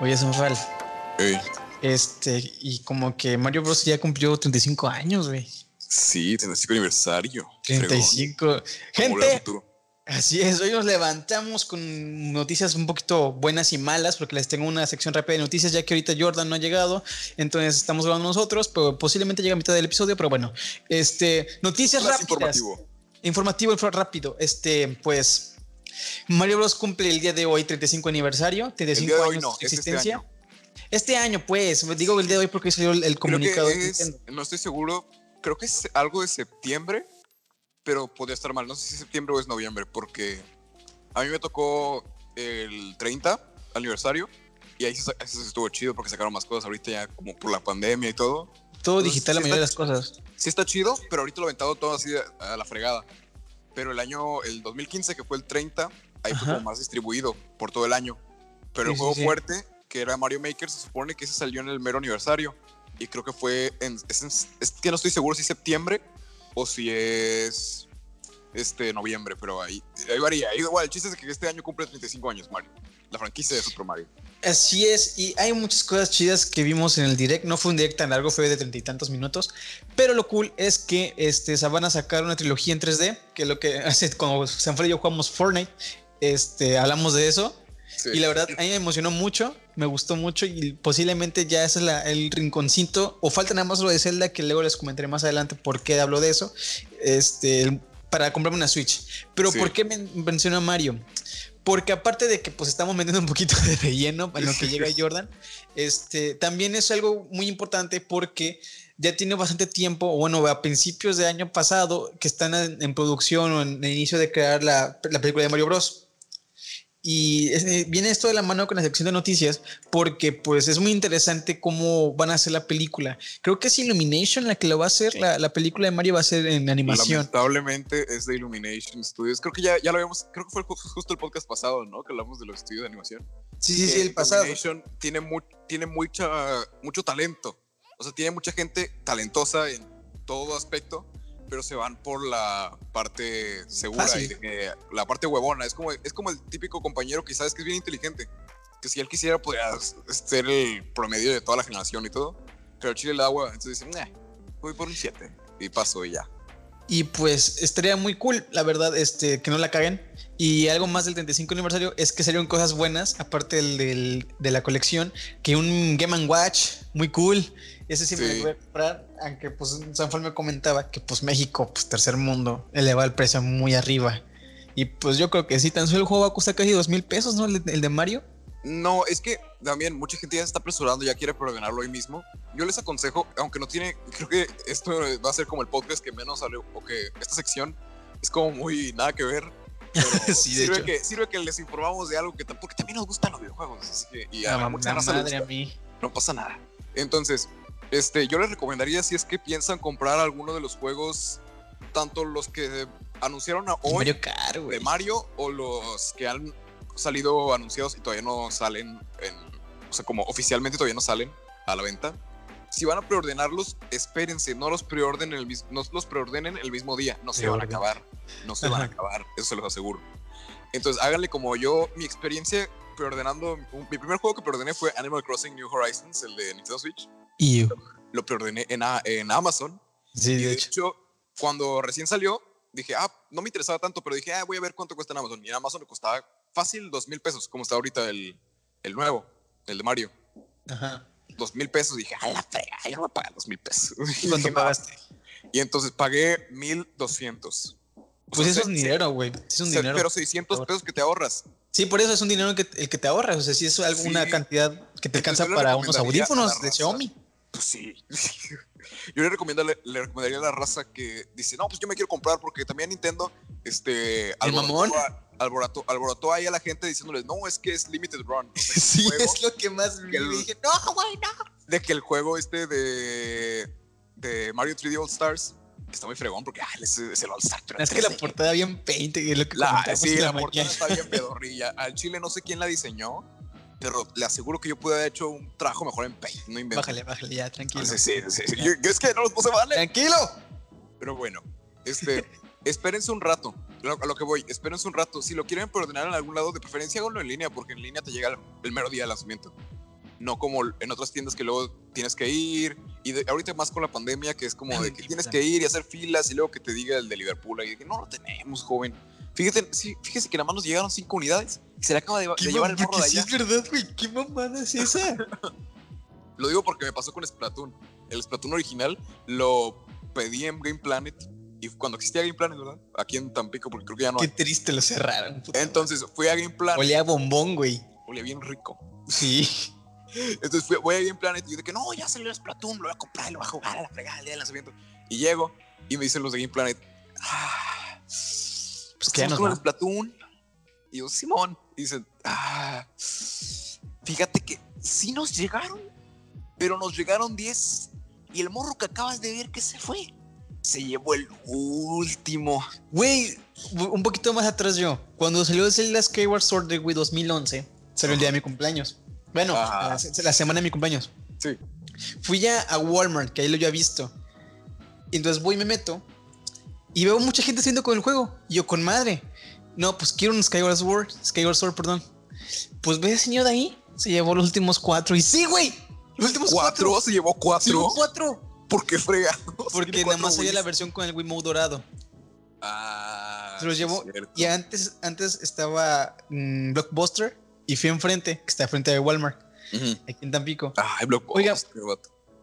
Oye, Sanfal. Ey. Este, y como que Mario Bros. ya cumplió 35 años, güey. Sí, 35 aniversario. 35. Fregón. Gente, así es. Hoy nos levantamos con noticias un poquito buenas y malas, porque les tengo una sección rápida de noticias, ya que ahorita Jordan no ha llegado. Entonces estamos grabando nosotros, pero posiblemente llegue a mitad del episodio. Pero bueno, este, noticias Más rápidas. informativo. Informativo, info- rápido. Este, pues. Mario Bros. cumple el día de hoy 35 aniversario, 35 día de hoy años no, de es este existencia. año. Este año, pues, digo el día de hoy porque salió el, el Creo comunicado. es, no estoy seguro, creo que es algo de septiembre, pero podría estar mal. No sé si es septiembre o es noviembre, porque a mí me tocó el 30 aniversario y ahí se, eso estuvo chido porque sacaron más cosas ahorita ya como por la pandemia y todo. Todo Entonces, digital, la sí mayoría de las cosas. Sí está chido, pero ahorita lo aventado todo así a la fregada. Pero el año, el 2015, que fue el 30, ahí Ajá. fue como más distribuido por todo el año. Pero Sí, el sí, juego sí. fuerte, que era Mario Maker, se supone que ese salió en el mero aniversario. Y creo que fue en. Es, en- es que no estoy seguro si es septiembre o si es. Este, noviembre, pero ahí, ahí varía. Igual, el chiste es que este año cumple 35 años Mario. La franquicia de Super Mario. Así es, y hay muchas cosas chidas que vimos en el direct. No fue un direct tan largo, fue de treinta y tantos minutos. Pero lo cool es que este, se van a sacar una trilogía en 3D, que es lo que hace cuando Sanford y yo jugamos Fortnite. Este, hablamos de eso. Sí. Y la verdad, a mí me emocionó mucho, me gustó mucho y posiblemente ya ese es la- el rinconcito. O falta nada más lo de Zelda, que luego les comentaré más adelante por qué hablo de eso. Este, para comprarme una Switch. Pero Sí. ¿por qué men- menciono a Mario? Porque aparte de que pues estamos metiendo un poquito de relleno en lo que llega Jordan, este, también es algo muy importante porque ya tiene bastante tiempo, o bueno, a principios de año pasado, que están en, en producción o en el inicio de crear la, la película de Mario Bros. Y eh, viene esto de la mano con la sección de noticias porque pues es muy interesante cómo van a hacer la película. Creo que es Illumination la que lo va a hacer, la, la película de Mario va a ser en animación. Lamentablemente es de Illumination Studios. Creo que ya, ya lo habíamos, creo que fue ju- justo el podcast pasado, ¿no? Que hablamos de los estudios de animación. Sí, sí, sí, el pasado. Illumination tiene, mu- tiene mucha, mucho talento. O sea, tiene mucha gente talentosa en todo aspecto, pero se van por la parte segura Fácil. y la parte huevona. Es como, es como el típico compañero que sabes que es bien inteligente. Que si él quisiera, podría ser el promedio de toda la generación y todo. Pero chile le da hueva. Entonces dicen, "Nah, voy por un 7. Y paso y ya. Y pues estaría muy cool, la verdad, este, que no la caguen. Y algo más del 35 aniversario es que salieron cosas buenas, aparte del, del- de la colección, que un Game Watch, muy cool. Ese siempre Sí. lo voy a comprar, aunque pues Sanfal me comentaba que pues México, pues tercer mundo, eleva el precio muy arriba. Y pues yo creo que sí, tan solo el juego va a costar casi dos mil pesos, ¿no? El de, el de Mario. No, es que también mucha gente ya se está apresurando, ya quiere preordenarlo hoy mismo. Yo les aconsejo, aunque no tiene, creo que esto va a ser como el podcast que menos salió, o que esta sección es como muy nada que ver. Pero Sí, de sirve, hecho. que, sirve que les informamos de algo que porque también nos gustan los videojuegos. Así que, y a mucha raza le madre a mí. no pasa nada. Entonces, este, yo les recomendaría si es que piensan comprar alguno de los juegos, tanto los que anunciaron a hoy Mario Kart, de Mario o los que han salido anunciados y todavía no salen en, o sea, como oficialmente todavía no salen a la venta. Si van a preordenarlos, espérense, no los preordenen el mismo, no los preordenen el mismo día, no se van a acabar, no se van a acabar, eso se los aseguro. Entonces, háganle como yo, mi experiencia preordenando, mi primer juego que preordené fue Animal Crossing New Horizons, el de Nintendo Switch. Y Lo preordené en, en Amazon sí, y de de hecho. hecho, cuando recién salió, dije, ah, no me interesaba tanto, pero dije, ah, voy a ver cuánto cuesta en Amazon. Y en Amazon costaba fácil dos mil pesos, como está ahorita el, el nuevo, el de Mario. Ajá. Dos mil pesos. Dije, a la frega, yo voy a pagar dos mil pesos. ¿Cuánto Dije, "No". pagaste? Y entonces pagué mil doscientos. Pues eso es dinero, güey. Es un dinero. Pero 600 pesos que te ahorras. Sí, por eso es un dinero que, el que te ahorras. O sea, si es alguna Sí. cantidad que te alcanza yo para unos audífonos de Xiaomi. Sí. Yo le recomendaría, le recomendaría a la raza que dice, no, pues yo me quiero comprar porque también Nintendo, este, mamón? a- alborotó, alborotó ahí a la gente diciéndoles, no, es que es limited run. O sea, que Sí, juego- es lo que más que el- Dije, no, güey, no. de que el juego este de, de Mario 3D All Stars que está muy fregón porque ah, es, es el All Star. pero Es que la 3D. portada bien paint, y es lo que La, sí, la, la portada está bien pedorrilla. Al chile no sé quién la diseñó, pero le aseguro que yo pude haber hecho un trabajo mejor en Paint. No invento. Bájale, bájale, ya, tranquilo. Sí, sí, sí, sí. Yo- yo es que no los puse vale. Tranquilo. Pero bueno, este, espérense un rato. Lo- A lo que voy, espérense un rato. Si lo quieren ordenar en algún lado, de preferencia háganlo en línea, porque en línea te llega el, el mero día de lanzamiento. no como en otras tiendas que luego tienes que ir. Y de- ahorita más con la pandemia, que es como de que tienes que ir y hacer filas y luego que te diga el de Liverpool ahí de que no lo tenemos, joven. Fíjate, sí, fíjese que nada más nos llegaron cinco unidades y se le acaba de, de ¿Qué llevar el morro de sí allá. es verdad, güey. ¿Qué mamada es esa? Lo digo porque me pasó con Splatoon. El Splatoon original lo pedí en Game Planet y cuando existía Game Planet, ¿verdad? Aquí en Tampico, porque creo que ya no Qué hay. triste lo cerraron. puta Entonces fui a Game. Planet. Olía a bombón, güey. Olía bien rico. Sí. Entonces fui, voy a Game Planet y yo de que no, ya salió el Splatoon, lo voy a comprar lo voy a jugar a la fregada el día del lanzamiento. Y llego y me dicen los de Game Planet, ah, pues que ya nos con el. Splatoon. Y yo, Simón, y dicen, ah, fíjate que sí nos llegaron, pero nos llegaron 10 y el morro que acabas de ver que se fue, se llevó el último. Güey, un poquito más atrás yo. Cuando salió Zelda Skyward Sword de Wii 2011, salió el día de mi cumpleaños. Bueno, Ajá. la, la semana de mi cumpleaños. Sí. Fui ya a Walmart, que ahí lo había visto. Y entonces voy y me meto. Y veo mucha gente haciendo con el juego. Y yo con madre. No, pues quiero un Skyward Sword. Skyward Sword, perdón. Pues ve, señor, de ahí. Se llevó los últimos cuatro. Y sí, güey. Los últimos cuatro. Cuatro, se llevó Se cuatro. llevó cuatro. ¿Por qué frega? Porque nada más había la versión con el Wiimote dorado. Ah, Se los llevó. Y antes, antes estaba mm, Blockbuster. Y fui enfrente, que está frente de Walmart, aquí en Tampico. Ay, Blockbuster, Oiga.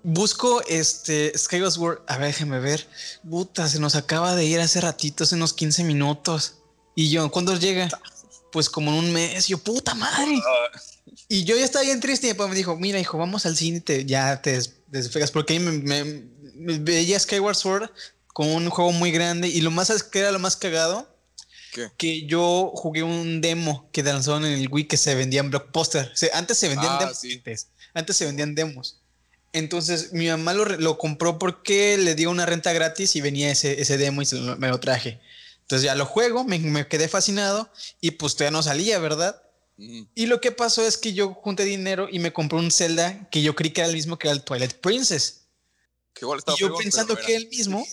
Busco este Skyward Sword. A ver, déjeme ver. Puta, se nos acaba de ir hace ratito, hace unos 15 minutos. Y yo, ¿cuándo llega? Pues como en un mes. Yo, puta madre. Ah, Y yo ya estaba bien triste. Y papá me dijo, mira, hijo, vamos al cine. Te, ya te des- despegas. Porque ahí me, me- me veía Skyward Sword con un juego muy grande. Y lo más que era lo más cagado. ¿Qué? Que yo jugué un demo que lanzaron en el Wii que se vendía en Blockbuster. O sea, antes se vendían Ah, demos. sí. Antes, antes se vendían demos. Entonces mi mamá lo, compró porque le dio una renta gratis y venía ese, ese demo y se lo- me lo traje. Entonces ya lo juego, me, me quedé fascinado y pues todavía no salía, ¿verdad? ujú. Y lo que pasó es que yo junté dinero y me compré un Zelda que yo creí que era el mismo que era el Twilight Princess. Que igual Y estaba yo fregón, pensando que era- el mismo.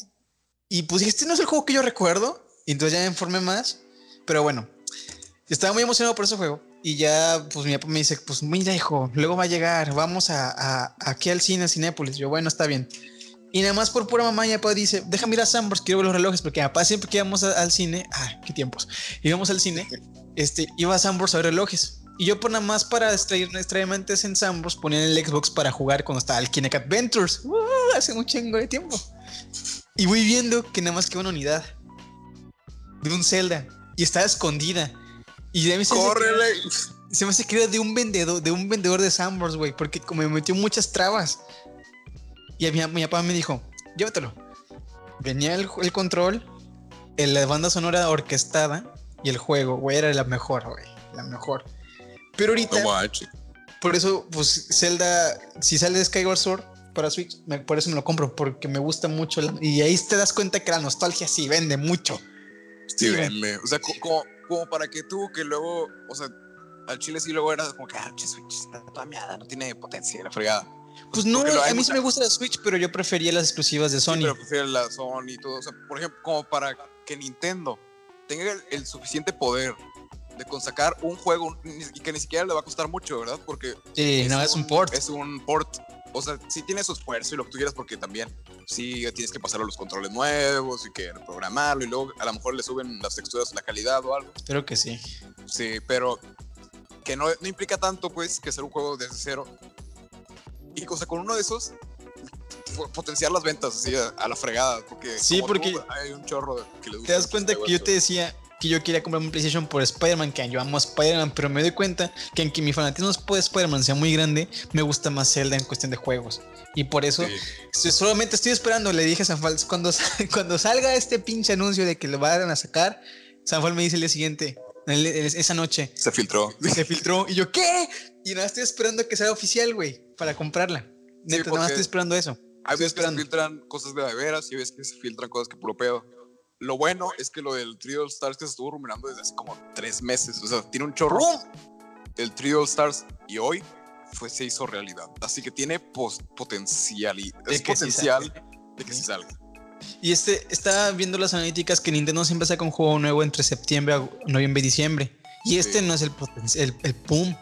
Y pues este no es el juego que yo recuerdo. Y entonces ya me informé más. Pero bueno, estaba muy emocionado por ese juego. Y ya, pues mi papá me dice, pues mira, hijo, luego va a llegar, vamos a, a- aquí al cine, a Cinépolis. Yo, bueno, está bien. Y nada más por pura mamá, mi papá dice, déjame ir a Sambors, quiero ver los relojes, porque mi papá siempre que íbamos a- al cine, ah, qué tiempos, íbamos al cine, este, iba a Sambors a ver relojes. Y yo por nada más para extraer, extraerme antes en Sambors ponía el Xbox para jugar cuando estaba el Kinect Adventures. ¡Uh! hace un chingo de tiempo. Y voy viendo que nada más queda una unidad de un Zelda y estaba escondida. Y de mí se ¡Córrele! se me hace que era de un vendedor, de un vendedor de Sambors, güey, porque como me metió muchas trabas. Y a mi, mi papá me dijo, llévatelo. Venía el, el control, el- la banda sonora orquestada y el juego, güey, era la mejor, güey, la mejor. Pero ahorita, No por eso, pues Zelda, si sale de Skyward Sword para Switch, me- por eso me lo compro, porque me gusta mucho. la- y ahí te das cuenta que la nostalgia sí vende mucho. Sí, güey. vende. O sea, co- como, como para que tú, que luego, o sea, al chile sí luego era como que, ah, che, Switch está toda meada, no tiene potencia, la fregada. Pues no, a mí sí me gusta la Switch, pero yo prefería las exclusivas de Sí, Sony. pero prefiero la Sony y todo. O sea, por ejemplo, como para que Nintendo tenga el, el suficiente poder de consacar un juego y que ni siquiera le va a costar mucho, ¿verdad? Porque Sí, no, es un port. Es un port. O sea, sí tiene su esfuerzo y lo que tú quieras, porque también sí tienes que pasarlo a los controles nuevos y que programarlo y luego a lo mejor le suben las texturas, la calidad o algo. Espero que sí. Sí, pero que no, no implica tanto, pues, que hacer un juego desde cero. Y cosa con uno de esos, po- potenciar las ventas así a, la fregada, porque Sí, porque tú, hay un chorro que le gusta Te das cuenta que yo te decía que yo quería comprar un PlayStation por Spider-Man, que yo amo a Spider-Man, pero me doy cuenta que aunque mi fanatismo por Spider-Man sea muy grande, me gusta más Zelda en cuestión de juegos. Y por eso Sí. solamente estoy esperando, le dije a Sanfal, cuando, cuando salga este pinche anuncio de que lo van a sacar, Sanfal me dice el día siguiente, esa noche, Se filtró. se filtró, y yo, ¿qué? Y nada, estoy esperando que sea oficial, güey, para comprarla. Neta, nada más estoy esperando eso. Hay veces que se filtran cosas de de veras y hay veces que se filtran cosas que puro pedo. Lo bueno es que lo del Trio Stars que se estuvo rumoreando desde hace como tres meses. O sea, tiene un chorro. El Trio Stars y hoy fue, se hizo realidad. Así que tiene potencial y De es que sí potencial de que Sí. salga. Y este, estaba viendo las analíticas que Nintendo siempre saca un juego nuevo entre septiembre, noviembre y diciembre. Y este no es el, el, el boom.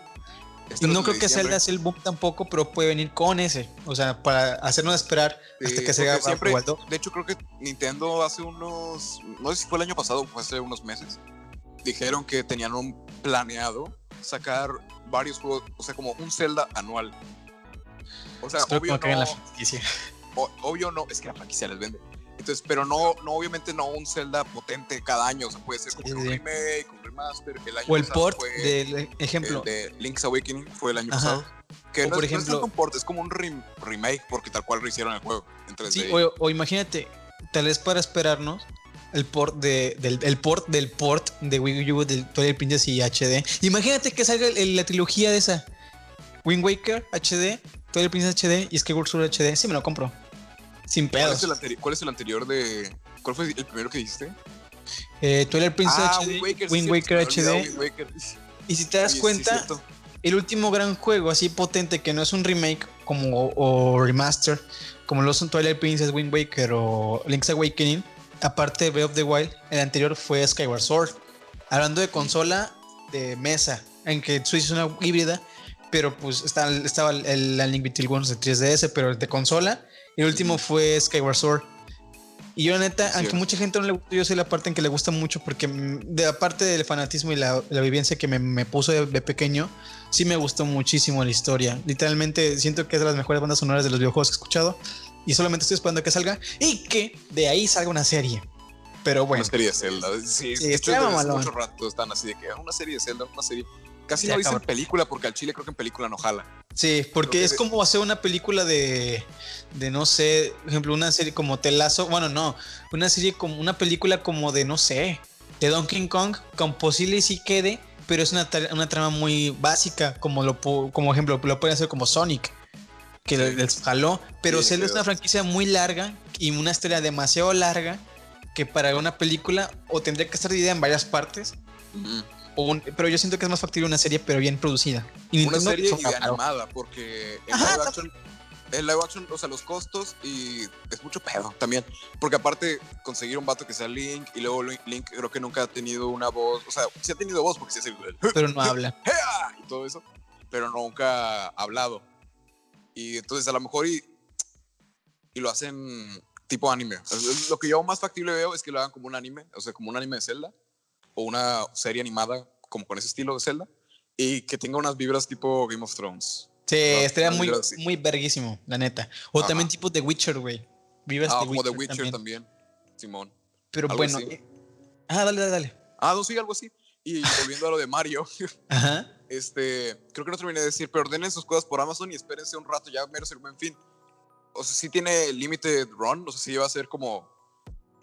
Y no creo que Zelda sea el boom tampoco, pero puede venir con ese. O sea, para hacernos esperar hasta que se haga siempre, De hecho, creo que Nintendo hace unos. No sé si fue el año pasado o fue hace unos meses. Dijeron que tenían un planeado sacar varios juegos, o sea, como un Zelda anual. O sea, obvio no, la obvio no, es que la franquicia les vende. Entonces, pero no, no, obviamente no un Zelda potente cada año, o sea, puede ser como un remake, un remaster. El año o el port del ejemplo. de Link's Awakening fue el año pasado. Que no, por es, ejemplo, un port, es como un remake porque tal cual rehicieron el juego en 3D. Sí, o, imagínate, tal vez para esperarnos el port de, del el port del port de Wii U del Twilight Princess y HD. Imagínate que salga la trilogía de esa Wind Waker HD, Twilight Princess HD y Skyward Sword HD. Sí me lo compro. Sin pedos. ¿Cuál es, el anterior de. ¿Cuál fue el primero que dijiste? Eh, Twilight Princess ah, HD, Wind Waker, HD. Y si te das cuenta, el último gran juego así potente que no es un remake como o remaster, como lo son Twilight Princess, Wind Waker o Link's Awakening, aparte de Breath of the Wild, el anterior fue Skyward Sword. Hablando de consola de mesa, en que Switch es una híbrida, pero pues está, estaba el, Link Between Worlds de 3DS, pero de consola el último fue Skyward Sword. Y yo, neta, aunque mucha gente no le gusta, yo soy la parte en que le gusta mucho porque, mm, de aparte del fanatismo y la, vivencia que me, puso de, pequeño, sí me gustó muchísimo la historia. Literalmente siento que es de las mejores bandas sonoras de los videojuegos que he escuchado. Y solamente estoy esperando que salga y que de ahí salga una serie. Pero bueno. Una serie de Zelda. Sí, sí mucho rato están así de que una serie de Zelda, una serie. Casi no dicen película porque al chile creo que en película no jala. Sí, porque es como hacer una película de, de, no sé, por ejemplo, una serie como Telazo, bueno, no, una serie como, una película como de, no sé, de Donkey Kong, con posible sí quede, pero es una, una trama muy básica, como lo como ejemplo, lo pueden hacer como Sonic, que les jaló, pero Zelda es una franquicia muy larga y una historia demasiado larga que para una película o tendría que estar dividida en varias partes pero yo siento que es más factible una serie, pero bien producida. Y una serie animada, porque live action, el live action, o sea, los costos y es mucho pedo también. Porque aparte, conseguir un vato que sea Link y luego Link creo que nunca ha tenido una voz, o sea, sí ha tenido voz porque sí hace Pero no habla. y todo eso, pero nunca ha hablado. Y entonces a lo mejor y, y lo hacen tipo anime. Lo que yo más factible veo es que lo hagan como un anime, o sea, como un anime de Zelda o una serie animada como con ese estilo de Zelda y que tenga unas vibras tipo Game of Thrones. Sí, estaría muy, muy verguísimo, la neta. O también tipo The Witcher, güey. Vibras ah, como The Witcher también. Simón. Pero bueno. Eh, ah, dale, dale, dale. Ah, no, sí, algo así. Y volviendo a lo de Mario, Ajá. este, creo que no terminé de decir, pero ordenen sus cosas por Amazon y espérense un rato, ya mero el buen fin. O sea, sí tiene límite run, o sea, sí va a ser como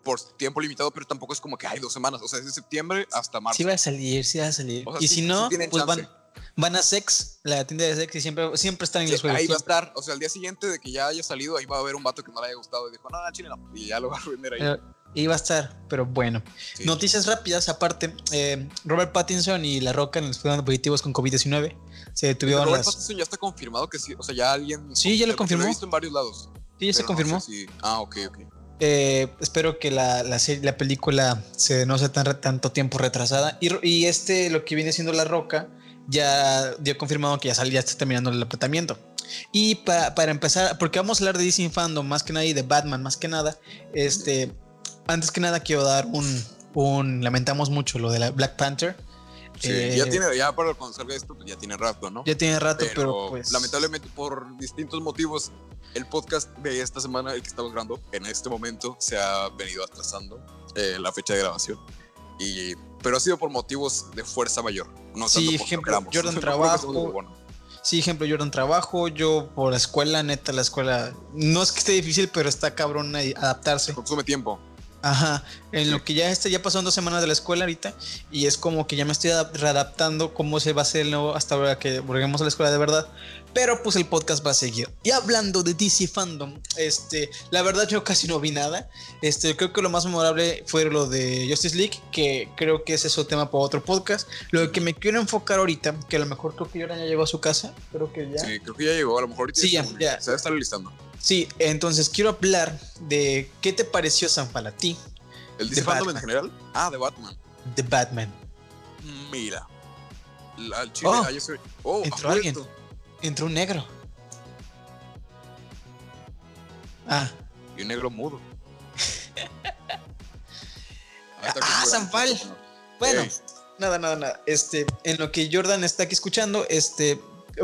por tiempo limitado, pero tampoco es como que hay dos semanas. O sea, es de septiembre hasta marzo. Sí va a salir, sí va a salir. y si no, pues van, van, a Sex, la tienda de Sex, y siempre, siempre están en los juegos. Ahí va a estar. O sea, el día siguiente de que ya haya salido, ahí va a haber un vato que no le haya gustado y dijo, no, no, chile no. Y ya lo va a vender ahí. iba a estar, pero bueno. Noticias rápidas, aparte, eh, Robert Pattinson y La Roca nos fueron positivos con COVID-19. Se detuvieron Robert Pattinson ya está confirmado que sí, o sea, ya alguien... Sí, ya lo confirmó. Lo he visto en varios lados. Sí, ya se confirmó. Ah, ok, ok. Eh, espero que la, la, la, película se, no sea tan, tanto tiempo retrasada. Y, y, este, lo que viene siendo La Roca, ya dio confirmado que ya, sal, ya está terminando el tratamiento. Y para empezar, porque vamos a hablar de DC Fandom más que nada y de Batman más que nada, este, antes que nada quiero dar un, un lamentamos mucho lo de la Black Panther. Sí, ya eh, tiene, ya para salga esto, pues ya tiene rato, ¿no? Ya tiene rato, pero, pues... Lamentablemente por distintos motivos el podcast de esta semana, el que estamos grabando, en este momento se ha venido atrasando eh, la fecha de grabación. Y, pero ha sido por motivos de fuerza mayor. No sí, ejemplo, Jordan trabajo. Sí, ejemplo, Jordan trabajo, yo por la escuela, neta, la escuela, no es que esté difícil, pero está cabrón adaptarse. Consume tiempo. Ajá, en lo que ya este, ya pasaron dos semanas de la escuela ahorita y es como que ya me estoy readaptando cómo se va a hacer el nuevo hasta ahora que volvemos a la escuela de verdad. Pero pues el podcast va a seguir. Y hablando de DC Fandom, este, la verdad yo casi no vi nada. Este, creo que lo más memorable fue lo de Justice League, que creo que ese es otro tema para otro podcast. Lo que me quiero enfocar ahorita, que a lo mejor creo que Jordan ya llegó a su casa, creo que ya. Sí, creo que ya llegó, a lo mejor ahorita sí, ya, se va a estar listando. Sí, entonces quiero hablar de qué te pareció San para ti. ¿El DC Fandom en general? Ah, de Batman. De Batman. Mira, La- chile, Oh, oh, entró alguien. Entró un negro. Ah, Y un negro mudo. Ah, Sanfal. bueno. Nada, nada, nada. Este, en lo que Jordan está aquí escuchando, este,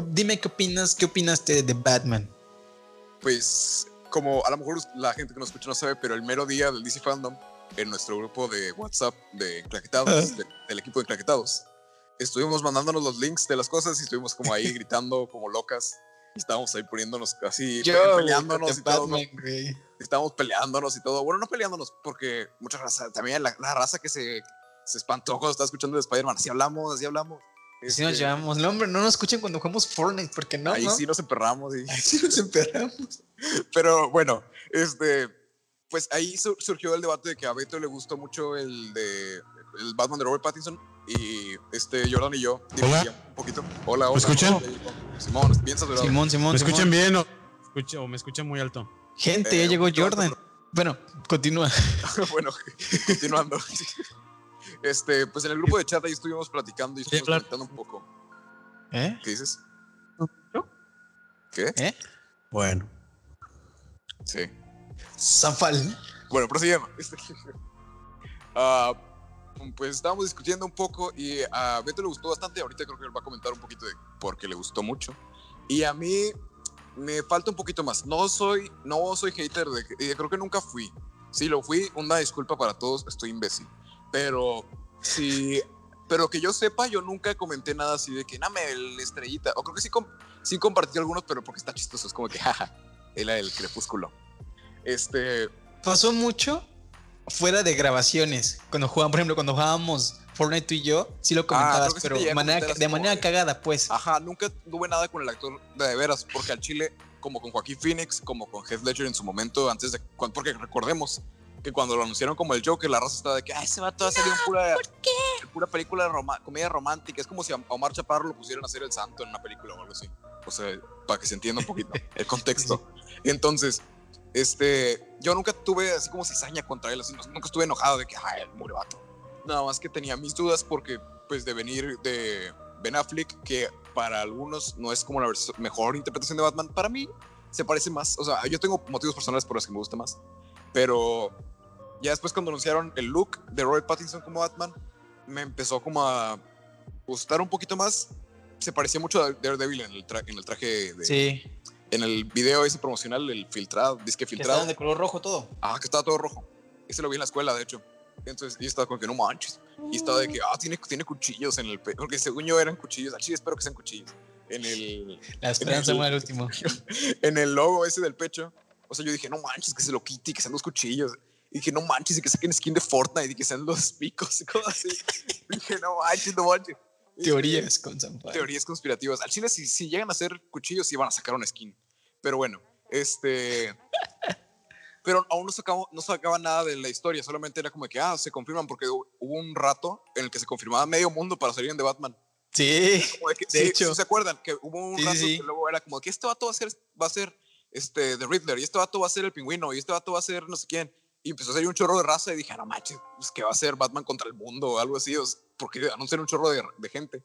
dime qué opinas, qué opinaste de Batman. Pues, como a lo mejor la gente que nos escucha no sabe, pero el mero día del DC Fandom, en nuestro grupo de WhatsApp de Enclaquetados, de- del equipo de Enclaquetados, estuvimos mandándonos los links de las cosas y estuvimos como ahí gritando como locas. Y estábamos ahí poniéndonos casi peleándonos y todo. Estábamos peleándonos y todo. Bueno, no peleándonos, porque mucha raza, también la, la raza que se, se espantó cuando estaba escuchando de Spider-Man. Así hablamos, así hablamos. Si nos Este, llevamos, no, hombre, no nos escuchen cuando jugamos Fortnite, porque no, ahí no. sí nos emperramos. Y, Ahí sí nos emperramos. Pero bueno, este, pues ahí sur- surgió el debate de que a Beto le gustó mucho el de el Batman de Robert Pattinson y este Jordan y yo un poquito. Hola, hola. escuchan? Simón, bien saturado. Simón, Simón. ¿Me Simón. escuchan bien o, me escuchan muy alto? Gente, Eh, ya llegó un poquito Jordan. alto, Bueno, continúa. bueno, continuando. Este, pues en el grupo de chat ahí estuvimos platicando y estuvimos comentando un poco. ¿Eh? ¿Qué dices? ¿Qué? ¿Eh? Bueno. Sí. Zafal. Bueno, prosiguiendo. Este, ah, pues estábamos discutiendo un poco y a Beto le gustó bastante. Ahorita creo que él va a comentar un poquito de por qué le gustó mucho. Y a mí me falta un poquito más. No soy, no soy hater de, creo que nunca fui. Sí, lo fui. Una disculpa para todos. Estoy imbécil. Pero sí, pero que yo sepa, yo nunca comenté nada así de que, name el estrellita. O creo que sí, sí compartí algunos, pero porque está chistoso. Es como que, jaja, era el crepúsculo. Este, Pasó mucho fuera de grabaciones. Cuando jugaban, por ejemplo, cuando jugábamos Fortnite tú y yo, sí lo comentabas, sí pero a manera, de manera cagada, pues. Ajá, nunca tuve nada con el actor de, de veras, porque al Chile, como con Joaquín Phoenix, como con Heath Ledger en su momento, antes de. Porque recordemos que cuando lo anunciaron como el Joker, la raza estaba de que, ay, ese vato va a salir en pura, pura película de roma- comedia romántica. Es como si a Omar Chaparro lo pusieran a hacer el santo en una película o algo así. O sea, para que se entienda un poquito el contexto. Entonces, este, yo nunca tuve así como cizaña contra él, así, no- nunca estuve enojado de que, ay, el murió vato. Nada más que tenía mis dudas porque, pues, de venir de Ben Affleck, que para algunos no es como la mejor interpretación de Batman, para mí se parece más. O sea, yo tengo motivos personales por los que me gusta más. Pero ya después cuando anunciaron el look de Robert Pattinson como Batman, me empezó como a gustar un poquito más. Se parecía mucho a Daredevil en el, tra- en el traje de... Sí. En el video ese promocional, el filtrado, disque Que filtrado. estaban de color rojo todo. Ah, que estaba todo rojo. Ese lo vi en la escuela, de hecho. Entonces, y estaba como que no manches. Y estaba de que, ah, tiene, tiene cuchillos en el pecho. Porque según yo eran cuchillos. Así espero que sean cuchillos. En el, La esperanza el- muere al último. en el logo ese del pecho. O sea, yo dije, no manches, que se lo quite y que sean los cuchillos. Y dije, no manches, y que saquen skin de Fortnite y que sean los picos y cosas así. dije, no manches, no manches. Teorías con teorías conspirativas. Al chile, si, si llegan a ser cuchillos, sí van a sacar una skin. Pero bueno, este. Pero aún no sacaba, no sacaba nada de la historia, solamente era como que, ah, se confirman, porque hu- hubo un rato en el que se confirmaba medio mundo para salir The Batman. Sí. Como de que, De sí, hecho. sí ¿Se acuerdan? Que hubo un Sí, rato que luego era como que este vato va a ser, va a ser este, The Riddler, y este vato va a ser el pingüino, y este vato va a ser no sé quién. Y empezó a salir un chorro de raza y dije, "Ah, no manches, pues que va a ser Batman contra el mundo o algo así, o sea, porque anuncian un chorro de, de gente.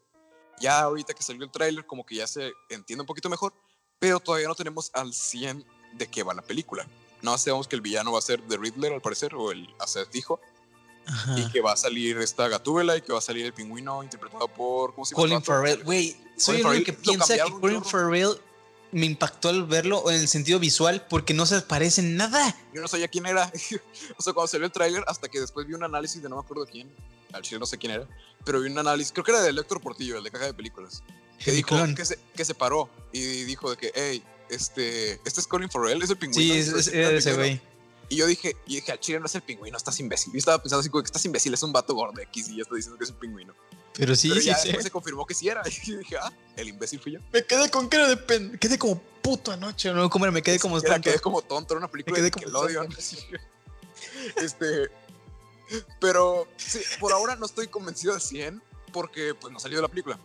Ya ahorita que salió el tráiler, como que ya se entiende un poquito mejor, pero todavía no tenemos al 100 de qué va la película. No sabemos que el villano va a ser The Riddler, al parecer, o el acertijo, Ajá. y que va a salir esta Gatúbela y que va a salir el pingüino interpretado por. ¿Cómo se llama? Colin? Farrell. Güey, soy el que piensa que Colin. Farrell me impactó al verlo en el sentido visual porque no se parece en nada. Yo no sabía quién era. o sea, cuando salió el tráiler, hasta que después vi un análisis de no me acuerdo quién. Al chile no sé quién era. Pero vi un análisis, creo que era de Héctor Portillo, el de caja de películas. Que dijo que se, que se paró y dijo de que, hey, este, este es Colin Farrell, es el pingüino. Sí, es, es- era ese pingüino". güey. Y yo dije, y dije, al chile no es el pingüino, estás imbécil. Yo estaba pensando así como que estás imbécil, es un vato gordo X y ya está diciendo que es el pingüino. Pero sí, Pero sí, ya sí. después se confirmó que sí era. Y dije, ah, el imbécil fui yo. Me quedé con cara de pen. Quedé como puto anoche, ¿no? ¿Cómo era? Me quedé como Era, tonto. quedé como tonto, era una película quedé de como Nickelodeon. este, pero sí, por ahora no estoy convencido al 100 porque pues no salió la película.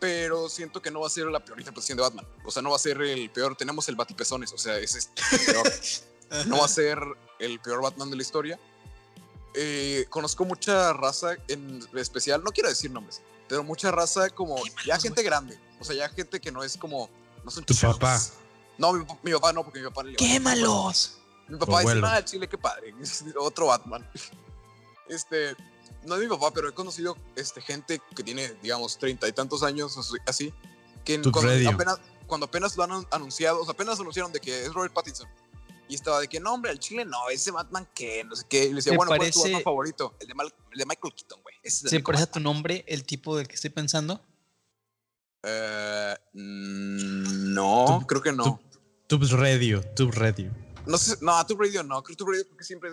Pero siento que no va a ser la peor interpretación de Batman. O sea, no va a ser el peor. Tenemos el Batipezones, o sea, ese es el peor. no va a ser el peor Batman de la historia. Eh, conozco mucha raza en especial, no quiero decir nombres, pero mucha raza como ya gente grande. O sea, ya gente que no es como. No son Tu papá. No, mi, mi papá no, porque mi papá le ¡Quémalos! Mi papá dice, ah, Chile, qué padre. Otro Batman. Este, no es mi papá, pero he conocido este, gente que tiene, digamos, treinta y tantos años, así- que cuando apenas, cuando apenas lo han an- anunciado, o sea, apenas anunciaron de que es Robert Pattinson. Y estaba de que, no, hombre, al Chile no, ese Batman que, no sé qué. Y le decía, Me bueno, ¿cuál es tu parece- Batman favorito? El de, Mal- el de Michael Keaton, güey. ¿Se único parece a Batman". tu nombre el tipo del que estoy pensando? Eh, mm, no, Tu- creo que no. Tubes Radio, Tube Radio. No sé, no, a tu radio no, creo que tu radio porque siempre,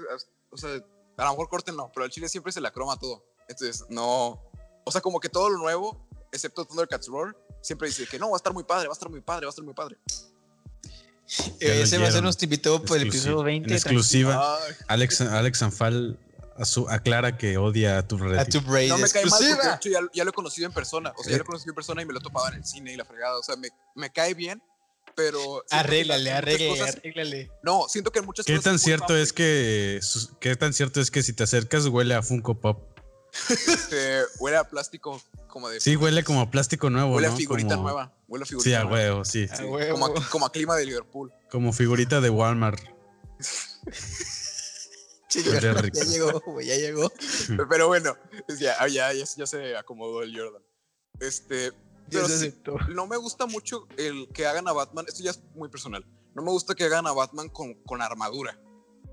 o sea, a lo mejor corten no, pero al chile siempre se la croma todo. Entonces, no, o sea, como que todo lo nuevo, excepto Thundercats Roar, siempre dice que no, va a estar muy padre, va a estar muy padre, va a estar muy padre. Ese va a ser nuestro invitado por el episodio 20. En exclusiva, Alex, Alex Anfal aclara que odia a tu Brady. no me cae mal porque de exclusiva. hecho ya, ya lo he conocido en persona, o sea, ya lo he conocido en persona y me lo he topado en el cine y la fregada, o sea, me, me cae bien, pero... Arréglale, arréglale, cosas- arréglale. No, siento que en muchas ¿Qué cosas tan cierto es que qué tan cierto es que si te acercas huele a Funko Pop? Este, huele a plástico como de... Sí, huele como a plástico nuevo, Huele a figurita Como- nueva, huele a figurita Sí, a huevo, sí. A sí. huevo. Como a, como a clima de Liverpool. Como figurita de Walmart. Rico. ya llegó, güey, ya llegó. Pero bueno, ya, ah, ya, ya, ya se acomodó el Jordan. Este, pero sí, no me gusta mucho el que hagan a Batman, esto ya es muy personal, no me gusta que hagan a Batman con, con armadura.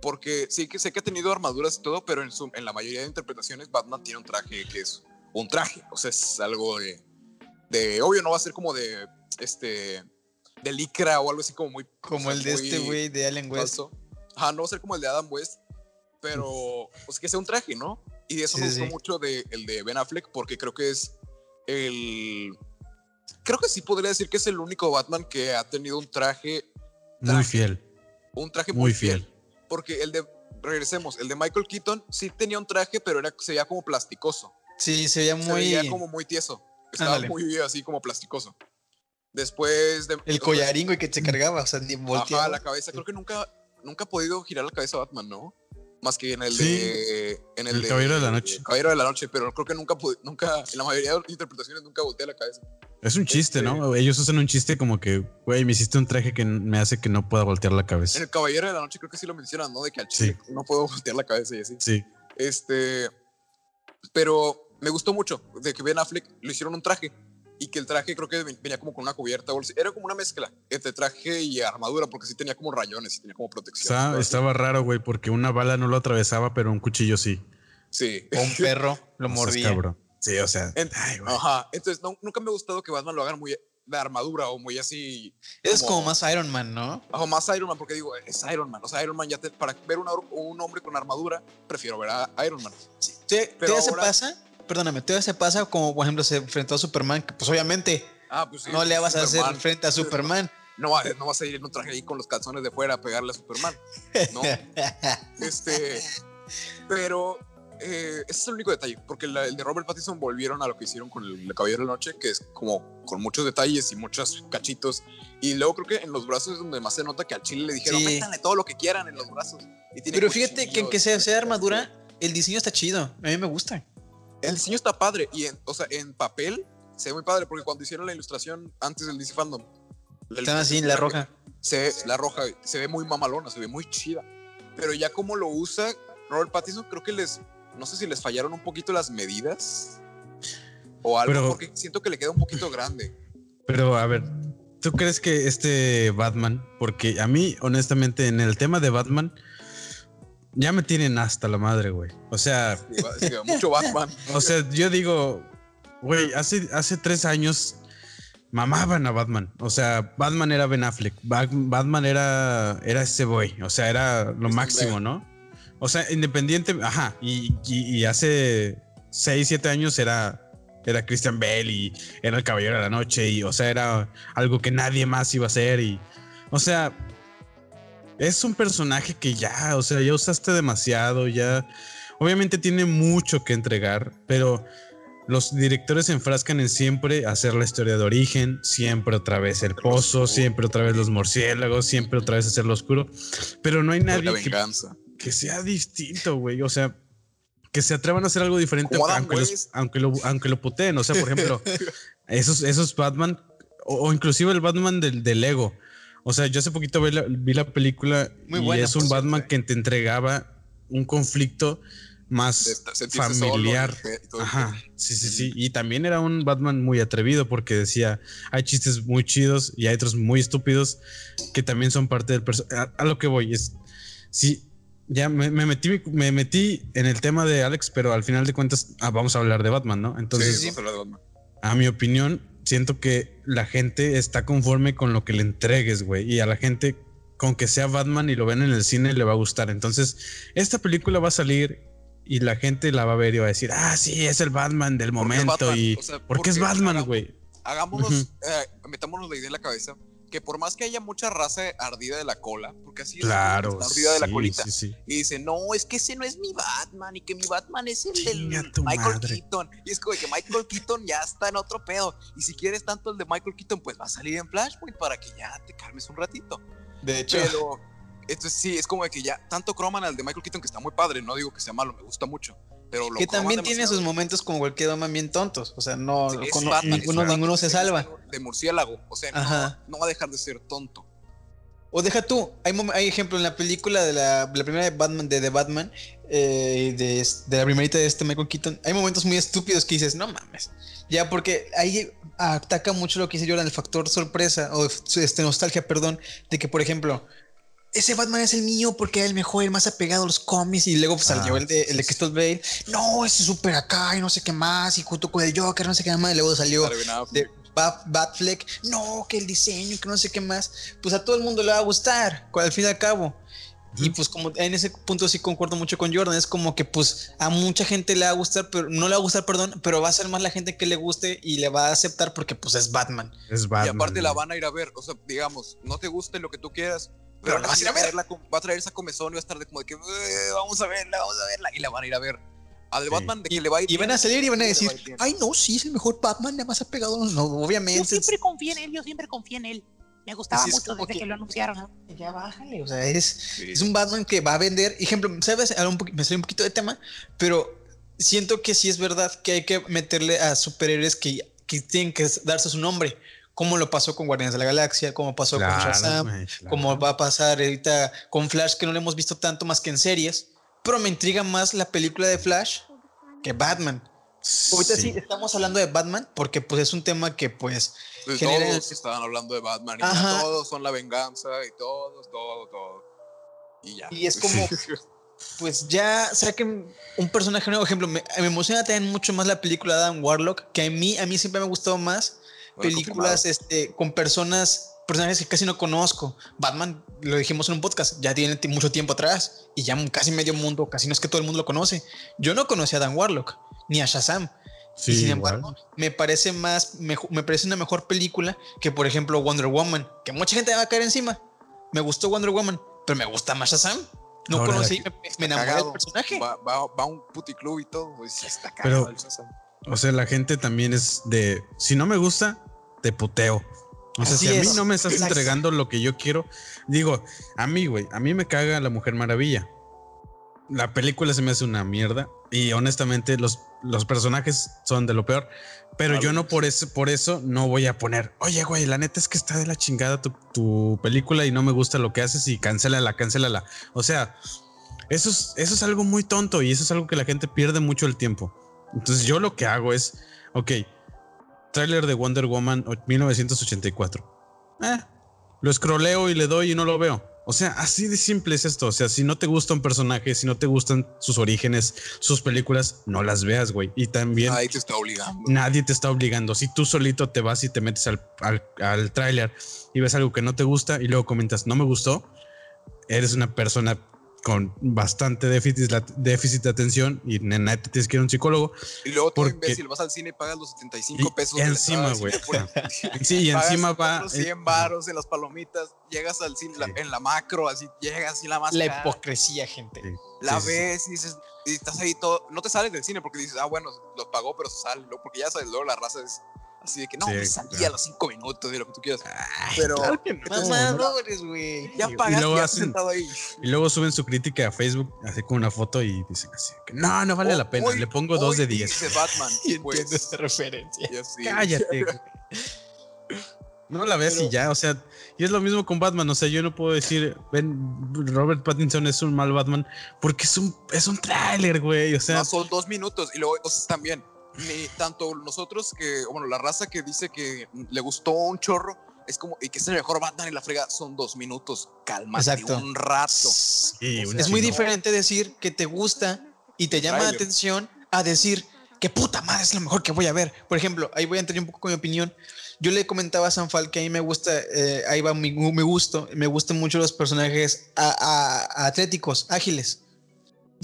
Porque sí que sé que ha tenido armaduras y todo, pero en, su, en la mayoría de interpretaciones Batman tiene un traje que es un traje. O sea, es algo de, de obvio, no va a ser como de, este, de licra o algo así como muy... Como o sea, el de este güey de Allen West. falso. Ajá, no va a ser como el de Adam West, pero pues que sea un traje, ¿no? Y de eso Sí, me gustó sí. mucho de, el de Ben Affleck porque creo que es el... Creo que sí podría decir que es el único Batman que ha tenido un traje, Muy fiel. un traje muy, Muy fiel. fiel. Porque el de, regresemos, el de Michael Keaton sí tenía un traje, pero era, se veía como plasticoso. Sí, se veía Se muy. veía como muy tieso. Estaba Ándale. muy así como plasticoso. Después de... El collarín, güey, que se cargaba, o sea, ni volteaba. Ajá, la cabeza. Creo que nunca, nunca ha podido girar la cabeza Batman, ¿no? Más que en el Sí. de. En el, El de- Caballero de la Noche. Caballero de la Noche, pero creo que nunca, nunca, en la mayoría de interpretaciones nunca voltea la cabeza. Es un chiste, Este- ¿no? Ellos usan un chiste como que, güey, me hiciste un traje que me hace que no pueda voltear la En cabeza. el Caballero de la Noche creo que sí lo mencionan, ¿no? De que al chile no puedo voltear la cabeza y así. Sí. Este. Pero me gustó mucho de que Ben Affleck lo hicieron un traje. Y que el traje creo que ven- venía como con una cubierta. así. Era como una mezcla entre traje y armadura, porque sí tenía como rayones y tenía como protección. Está- estaba raro, güey, porque una bala no lo atravesaba, pero un cuchillo sí. Sí. O un perro lo mordía. cabrón. Sí, o sea. En- ay. Ajá. Entonces, no- nunca me ha gustado que Batman lo hagan muy de armadura o muy así. Es como como- más Iron Man, ¿no? O más Iron Man, porque digo, es Iron Man. O sea, Iron Man ya te- para ver una- un hombre con armadura, prefiero ver a Iron Man. ¿Te, Pero te se pasa? Perdóname, ¿te se pasa como, por ejemplo, se enfrentó a Superman? Que pues obviamente Ah, pues sí. no le vas a hacer frente a Superman. No, no vas a ir en un traje ahí con los calzones de fuera a pegarle a Superman. No. Este. Pero. eh, ese es el único detalle, porque la- el de Robert Pattinson volvieron a lo que hicieron con el, Caballero de la Noche, que es como con muchos detalles y muchos cachitos. Y luego creo que en los brazos es donde más se nota que al chile le dijeron, Sí. métanle todo lo que quieran en los brazos. Y tiene Pero fíjate que aunque sea, sea armadura, el diseño está chido. A mí me gusta. El diseño está padre y, en, o sea, en papel se ve muy padre porque cuando hicieron la ilustración antes del DC Fandom, la Están así en la roja. se, la roja se ve muy mamalona, se ve muy chida. Pero ya como lo usa Robert Pattinson, creo que les, no sé si les fallaron un poquito las medidas o algo, Pero- porque siento que le queda un poquito grande. Pero a ver, ¿tú crees que este Batman, porque a mí, honestamente, en el tema de Batman, ya me tienen hasta la madre, güey. O sea, Sí, mucho Batman. o sea, yo digo, güey, hace, hace tres años mamaban a Batman. O sea, Batman era Ben Affleck, Ba- Batman era, era ese boy, o sea, era lo máximo. ¿no? O sea, independiente, ajá, y, y- y hace seis, siete años era, era Christian Bale y era el Caballero de la Noche y, o sea, era algo que nadie más iba a hacer y, o sea, es un personaje que ya, o sea, ya usaste demasiado, ya, obviamente tiene mucho que entregar, pero los directores se enfrascan en siempre hacer la historia de origen, siempre otra vez el pozo, siempre otra vez los murciélagos, siempre otra vez hacerlo oscuro, pero no hay nadie que, sea distinto, güey, o sea, que se atrevan a hacer algo diferente, aunque, los- West. aunque lo, aunque lo puteen. O sea, por ejemplo, esos, esos Batman, o, o inclusive el Batman del, del Lego. O sea, yo hace poquito vi la, vi la película Muy y buena, es un Batman cierto, que te entregaba un conflicto más solo familiar. el Ajá, sí, sí, sí. Y también era un Batman muy atrevido porque decía, hay chistes muy chidos y hay otros muy estúpidos que también son parte del personaje. A, lo que voy es, sí, ya me, me metí, me metí en el tema de Alex, pero al final de cuentas ah, vamos a hablar de Batman, ¿no? Entonces, Sí, a hablar de Batman. a mi opinión, siento que la gente está conforme con lo que le entregues, güey. Y a la gente, con que sea Batman y lo ven en el cine, le va a gustar. Entonces, esta película va a salir y la gente la va a ver y va a decir, ah, sí, es el Batman del momento. Batman, y o sea, porque es Batman, hagamos- güey. Hagámonos, Ujú. eh, metámonos la idea en la cabeza que por más que haya mucha raza ardida de la cola, porque así es, Claro. está ardida de la colita, sí, sí. y dice, no, es que ese no es mi Batman, y que mi Batman es el del Michael madre. Keaton. Y es como que Michael Keaton ya está en otro pedo. Y si quieres tanto el de Michael Keaton, pues va a salir en Flashpoint para que ya te calmes un ratito. De hecho, Pero, esto sí, es como de que ya tanto croman al de Michael Keaton que está muy padre, no digo que sea malo, me gusta mucho. Pero lo que también tiene sus momentos como cualquier Batman bien tontos. O sea, no, Sí, con- Batman, ninguno, Batman, ninguno se salva. De murciélago, o sea, no- va a dejar de ser tonto. O deja tú, hay, hay ejemplo en la película de la, la primera de Batman, de The Batman, eh, de, de la primerita de este Michael Keaton, hay momentos muy estúpidos que dices, no mames. Ya, porque ahí ataca mucho lo que dice Jordan, el factor sorpresa, o este, nostalgia, perdón, de que, por ejemplo, ese Batman es el mío porque es el mejor, el más apegado a los cómics, y luego pues, Ah, salió el de, el de Crystal Bale, no, ese es súper acá, y no sé qué más, y junto con el Joker, no sé qué más, y luego salió de Bat, Batfleck, no, que el diseño, que no sé qué más, pues a todo el mundo le va a gustar, al fin y al cabo. Y pues como en ese punto sí concuerdo mucho con Jordan, es como que pues a mucha gente le va a gustar, pero no le va a gustar, perdón, pero va a ser más la gente que le guste y le va a aceptar porque pues es Batman. Es Y Batman. aparte la van a ir a ver, o sea, digamos, no te guste lo que tú quieras, Pero pero la vas a ir a ver. la- va a traer esa comezón y va a estar de como de que "Eh, vamos a verla, vamos a verla, y la van a ir a ver. Al Sí. Batman de que le va a ir Y van a salir y van a decir, ay no, sí es el mejor Batman, nada más ha pegado, no, Yo obviamente. siempre confié en él, yo siempre confié en él. Me gustaba Sí, es mucho desde que... que- lo anunciaron. Ya bájale, o sea, es, Sí. Es un Batman que va a vender. Ejemplo, ¿sabes? Ahora un poqu- me salió un poquito de tema, pero siento que sí es verdad que hay que meterle a superhéroes que, que tienen que darse su nombre. Como lo pasó con Guardianes de la Galaxia, como pasó con Claro, Shazam, güey, claro. como va a pasar ahorita con Flash, que no lo hemos visto tanto más que en series. Pero me intriga más la película de Flash que Batman. Ahorita sí. Sí. estamos hablando de Batman porque pues es un tema que pues Pues genera- todos estaban hablando de Batman y Ajá. todos son la venganza y todos, todo, todo. Y ya. Y es como, pues ya saquen un personaje nuevo. Ejemplo, me, me emociona también mucho más la película de Adam Warlock, que a mí, a mí siempre me ha gustado más Películas este, con personas, personajes que casi no conozco. Batman, lo dijimos en un podcast, ya tiene ti- mucho tiempo atrás y ya casi medio mundo, casi no es que todo el mundo lo conoce. Yo no conocía a Dan Warlock ni a Shazam. Sí, y sin igual. embargo, me parece más, mejo- me parece una mejor película que, por ejemplo, Wonder Woman, que mucha gente me va a caer encima. Me gustó Wonder Woman, pero me gusta más Shazam. No Ahora, conocí, me, me enamoré cagado. del personaje. Va, va, va a un puticlub y todo, pues Pero- cagado el Shazam. O sea, la gente también es de, si no me gusta, te puteo. O sea, Así si a mí es. no me estás entregando lo que yo quiero, digo, a mí, güey, a mí me caga la Mujer Maravilla. La película se me hace una mierda y honestamente los, los personajes son de lo peor, pero yo no por eso, por eso no voy a poner, oye, güey, la neta es que está de la chingada tu, tu película y no me gusta lo que haces y cancélala, cancélala. O sea, eso es, eso es algo muy tonto y eso es algo que la gente pierde mucho el tiempo. Entonces yo lo que hago es, ok, tráiler de Wonder Woman o- 1984. Eh, lo escroleo y le doy y no lo veo. O sea, así de simple es esto. O sea, si no te gusta un personaje, si no te gustan sus orígenes, sus películas, no las veas, güey. Y también Ahí te está obligando. nadie te está obligando. Si tú solito te vas y te metes al, al, al tráiler y ves algo que no te gusta y luego comentas, no me gustó, eres una persona con bastante déficit, déficit de atención y neta tienes que ir a un psicólogo. Y luego tú, Porque- imbécil, vas al cine y pagas los 75 Y- pesos. y de la encima, güey. Sí, y encima va. otros 100 varos en las palomitas, llegas al cine la- en la macro, así llegas y la más La cara, hipocresía, gente. Sí. la Sí, sí, sí. ves y dices, y estás ahí todo, no te sales del cine porque dices, ah, bueno, los pagó, pero se sale, ¿no? porque ya sabes, luego la raza es Así de que no, Sí, me salí claro. a los cinco minutos de lo que tú quieras. Ay, Pero claro que no. güey. ya Y- y pagaste, luego ya hacen- sentado ahí. Y luego suben su crítica a Facebook, así con una foto y dicen así, que no, no vale la pena, Hoy- le pongo dos de 10. dice Batman. Y pues, entiendo esa referencia. Cállate. güey. No la ves y ya, o sea, y es lo mismo con Batman, o sea, yo no puedo decir, ven, Robert Pattinson es un mal Batman, porque es un, es un tráiler, güey, o sea, No, son dos minutos. Y luego, o sea, también, ni tanto nosotros que, bueno, la raza que dice que le gustó un chorro, es como, y que es el mejor Batman y la frega, son dos minutos. Cálmate Exacto. un rato. sí, un Es muy diferente decir que te gusta y te llama la atención a decir que puta madre es lo mejor que voy a ver. Por ejemplo, ahí voy a entrar un poco con mi opinión. Yo le comentaba a Sanfal que a mí me gusta, eh, ahí va mi, mi gusto, me gustan mucho los personajes a- a- atléticos, ágiles.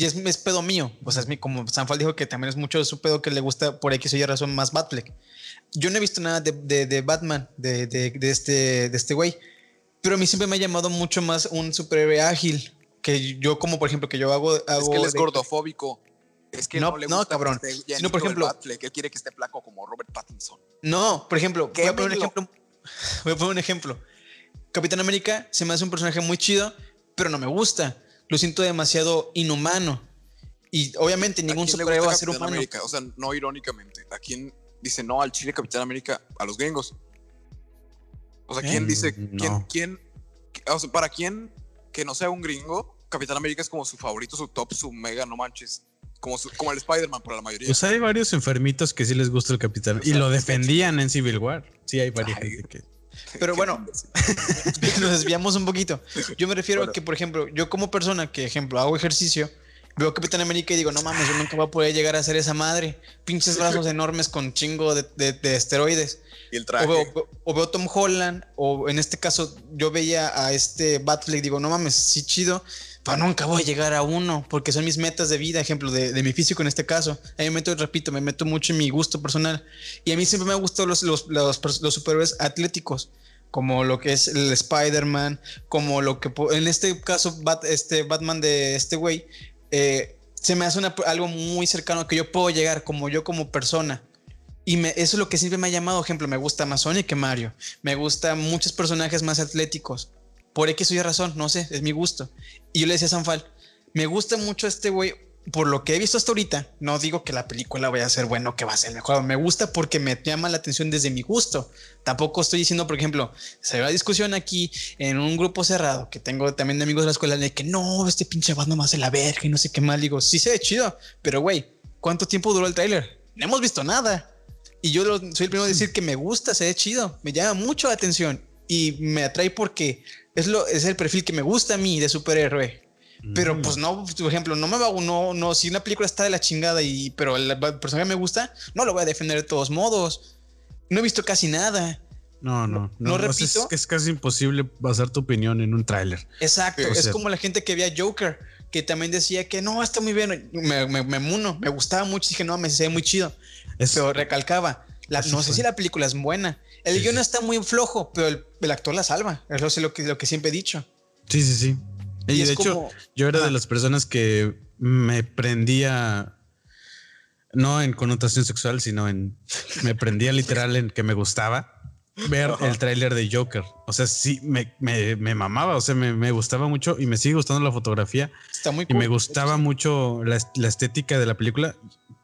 Y es, es pedo mío. O sea, es mi, como Sanfal dijo que también es mucho de su pedo que le gusta por X o Y razón más Batfleck. Yo no he visto nada de, de- de Batman, de, de- este de este güey. Pero a mí siempre me ha llamado mucho más un superhéroe ágil. Que yo, como por ejemplo, que yo hago. Es hago que él es gordofóbico. Es que No, no, le no, gusta cabrón. que esté Sino, por ejemplo- Batfleck, Él quiere que esté flaco como Robert Pattinson. No, por ejemplo, voy a poner un ejemplo. Voy a poner un ejemplo. Capitán América se me hace un personaje muy chido, pero no me gusta. Lo siento demasiado inhumano. Y obviamente ¿A ningún superhéroe va a ser Capitán humano. América? O sea, no irónicamente. ¿A quién dice no al Chile Capitán América? A los gringos. O sea, ¿quién Eh, dice? no. ¿Quién? quién o sea, ¿para quién que no sea un gringo? Capitán América es como su favorito, su top, su mega, no manches. Como, su- como el Spider-Man para la mayoría. Pues hay varios enfermitos que sí les gusta el capitán O y lo defendían en Civil War. Sí, hay varias Ay. gente que. Pero bueno, nos desviamos un poquito. Yo me refiero Bueno. a que, por ejemplo, yo como persona que, ejemplo, hago ejercicio, veo Capitán América y digo, no mames, yo nunca voy a poder llegar a ser esa madre. Pinches brazos enormes con chingo de, de- de esteroides. Y el O traje. veo, o veo Tom Holland, o en este caso yo veía a este Batfleck, digo, no mames, sí chido, pero nunca voy a llegar a uno, porque son mis metas de vida, ejemplo, de, de mi físico en este caso. Ahí me meto, repito, me meto mucho en mi gusto personal. Y a mí siempre me han gustado los, los, los, los superhéroes atléticos, como lo que es el Spider-Man, como lo que, en este caso, Bat- este Batman de este güey, eh, se me hace una- algo muy cercano que yo puedo llegar, como yo como persona. Y me- eso es lo que siempre me ha llamado. Ejemplo, me gusta más Sonic que Mario. Me gustan muchos personajes más atléticos. Por X o Y razón, no sé, es mi gusto. Y yo le decía a Sanfal, me gusta mucho este güey. Por lo que he visto hasta ahorita, no digo que la película vaya a ser bueno, que va a ser mejor. Me gusta porque me llama la atención desde mi gusto. Tampoco estoy diciendo, por ejemplo, se ve la discusión aquí en un grupo cerrado que tengo también de amigos de la escuela de que no, este pinche Batman más de la verga y no sé qué mal. Digo, sí se ve chido, pero güey, ¿cuánto tiempo duró el tráiler? No hemos visto nada. Y yo soy el primero en decir que me gusta, se ve chido, me llama mucho la atención y me atrae porque es, lo, es el perfil que me gusta a mí de superhéroe. Pero Mm. pues no, por ejemplo, no me va, no, no, si una película está de la chingada y, pero el, personaje me gusta, no lo voy a defender de todos modos. No he visto casi nada. No, no, no. no repito. es es casi imposible basar tu opinión en un tráiler. Exacto, O es como la gente que veía Joker, que también decía que no, está muy bien. Me, me, me muno, me gustaba mucho, dije, no, me se ve muy chido. Es, Pero recalcaba, la- no sé si la película es buena. El Sí, guion sí. está muy flojo, pero el, el actor la salva. Es lo, que, lo que siempre he dicho. sí, sí, sí. Y, de hecho, como- yo era Ah. de las personas que me prendía, no en connotación sexual, sino en, me prendía literal en que me gustaba ver el tráiler de Joker. O sea, sí, me, me, me mamaba, o sea, me, me gustaba mucho y me sigue gustando la fotografía. Está muy Y me cool. gustaba mucho la, la estética de la película,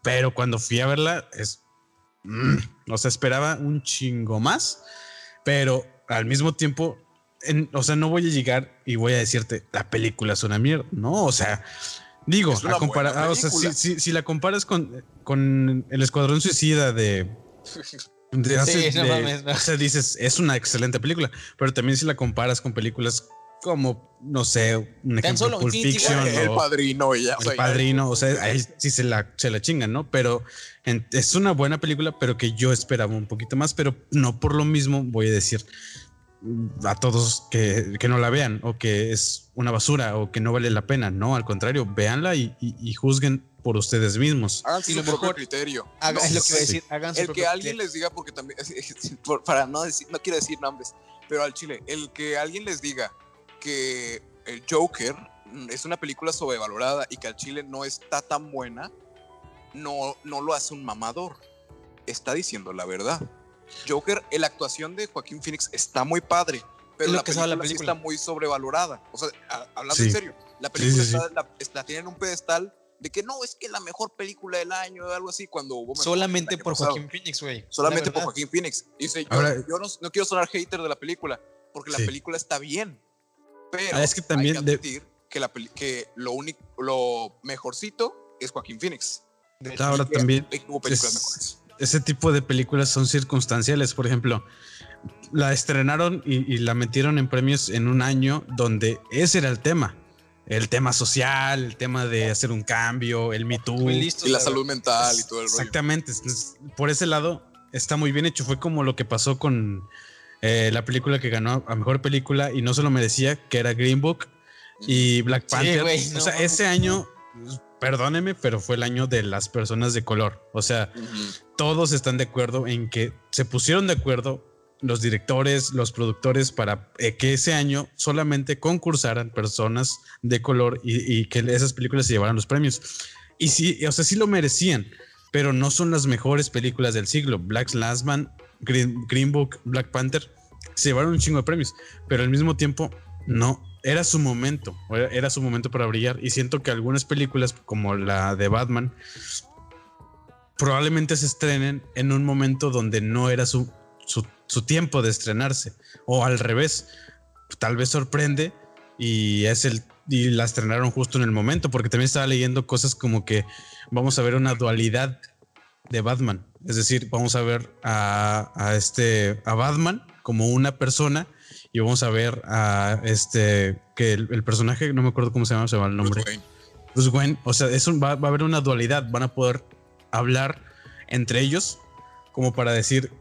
pero cuando fui a verla, es. Mm, o sea, esperaba un chingo más, pero al mismo tiempo, en- o sea, no voy a llegar y voy a decirte la película es una mierda. No, o sea, digo, a ah, o sea, si, película. si- si la comparas con, con El Escuadrón Suicida de. de hace- Sí, no de- mames, no. O sea, dices, es una excelente película, pero también si la comparas con películas como, no sé, un ejemplo, Solo, Pulp Infinity Fiction War. el o- padrino y ya. o sea, el ya- padrino, o sea, ahí sí se la, se la chingan, ¿no? Pero en- es una buena película, pero que yo esperaba un poquito más, pero no por lo mismo voy a decir a todos que, que no la vean o que es una basura o que no vale la pena. No, al contrario, véanla y, y- y juzguen por ustedes mismos. Hagan Y su lo propio mejor- criterio. Haga- No, es lo que iba a sí. decir. Hagan su el que alguien criterio. les diga, porque también, por- para no decir, no quiero decir nombres, pero al chile, el que alguien les diga que el Joker mm, es una película sobrevalorada y que al chile no está tan buena, no, no lo hace un mamador. Está diciendo la verdad. Joker, la actuación de Joaquín Phoenix está muy padre, pero la que película, sí está muy sobrevalorada. O sea, a- hablando Sí. en serio, la película sí, sí. está- la, la tienen en un pedestal de que no, es que la mejor película del año o algo así, cuando hubo Solamente por pasado. Joaquín Phoenix, güey. Solamente La por. Joaquín Phoenix. Dice, yo, Ahora- yo no, no quiero sonar hater de la película, porque la película está bien. Pero Ah, es que también hay que admitir que, la peli- que lo único, lo mejorcito es Joaquín Phoenix. De hecho, Ahora también Hubo películas es- mejores. ese tipo de películas son circunstanciales. Por ejemplo, la estrenaron y, y la metieron en premios en un año donde ese era el tema. El tema social, el tema de hacer un cambio, el Me Too. Y la salud mental y todo el rollo. Exactamente. Por ese lado está muy bien hecho. Fue como lo que pasó con eh, la película que ganó a mejor película y no se lo merecía, que era Green Book y Black Sí, Panther. güey, o no. sea, ese año, perdóneme, pero fue el año de las personas de color. O sea, Ujú. todos están de acuerdo en que se pusieron de acuerdo los directores, los productores para eh, que ese año solamente concursaran personas de color y, y que esas películas se llevaran los premios. Y sí, o sea, sí lo merecían, pero no son las mejores películas del siglo. Black Man, Green, Green Book, Black Panther se llevaron un chingo de premios, pero al mismo tiempo no. Era su momento, era- su momento para brillar. Y siento que algunas películas, como la de Batman, probablemente se estrenen en un momento donde no era su, su, tiempo de estrenarse. O al revés, tal vez sorprende y es el y la estrenaron justo en el momento, porque también estaba leyendo cosas como que vamos a ver una dualidad de Batman. Es decir, vamos a ver a este a Batman como una persona y vamos a ver a este que el, el personaje, no me acuerdo cómo se llama, se llama el nombre. Bruce Wayne. Bruce Wayne, o sea, eso va, va a haber una dualidad, van a poder hablar entre ellos como para decir,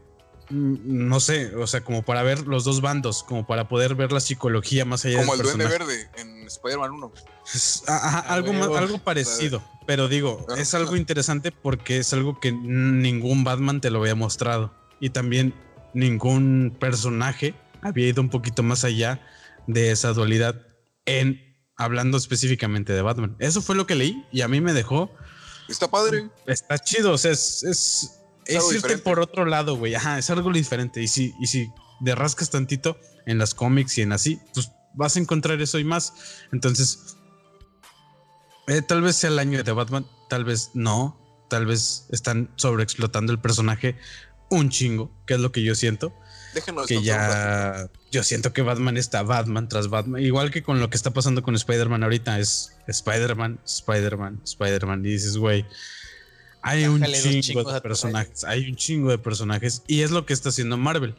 mm, no sé, o sea, como para ver los dos bandos, como para poder ver la psicología más allá Como el del Duende personaje. Verde en Spider-Man 1. Es- ajá, A algo, más- algo parecido, pero digo, es algo interesante porque es algo que ningún Batman te lo había mostrado y también ningún personaje había ido un poquito más allá de esa dualidad en hablando específicamente de Batman. Eso fue lo que leí y a mí me dejó Está padre. Está chido, o sea, es, es, es algo irte diferente. por otro lado, güey. Ajá, es algo diferente. Y si, y si te rascas tantito en las cómics y en así, pues vas a encontrar eso y más. Entonces, eh, tal vez sea el año de Batman, tal vez no. Tal vez están sobreexplotando el personaje un chingo, que es lo que yo siento. Déjenlo Que ya, yo siento que Batman está Batman tras Batman. Igual que con lo que está pasando con Spider-Man ahorita, es Spider-Man, Spider-Man, Spider-Man. Y dices, güey, hay un chingo chingos a de personajes, hay un chingo de personajes. Y es lo que está haciendo Marvel.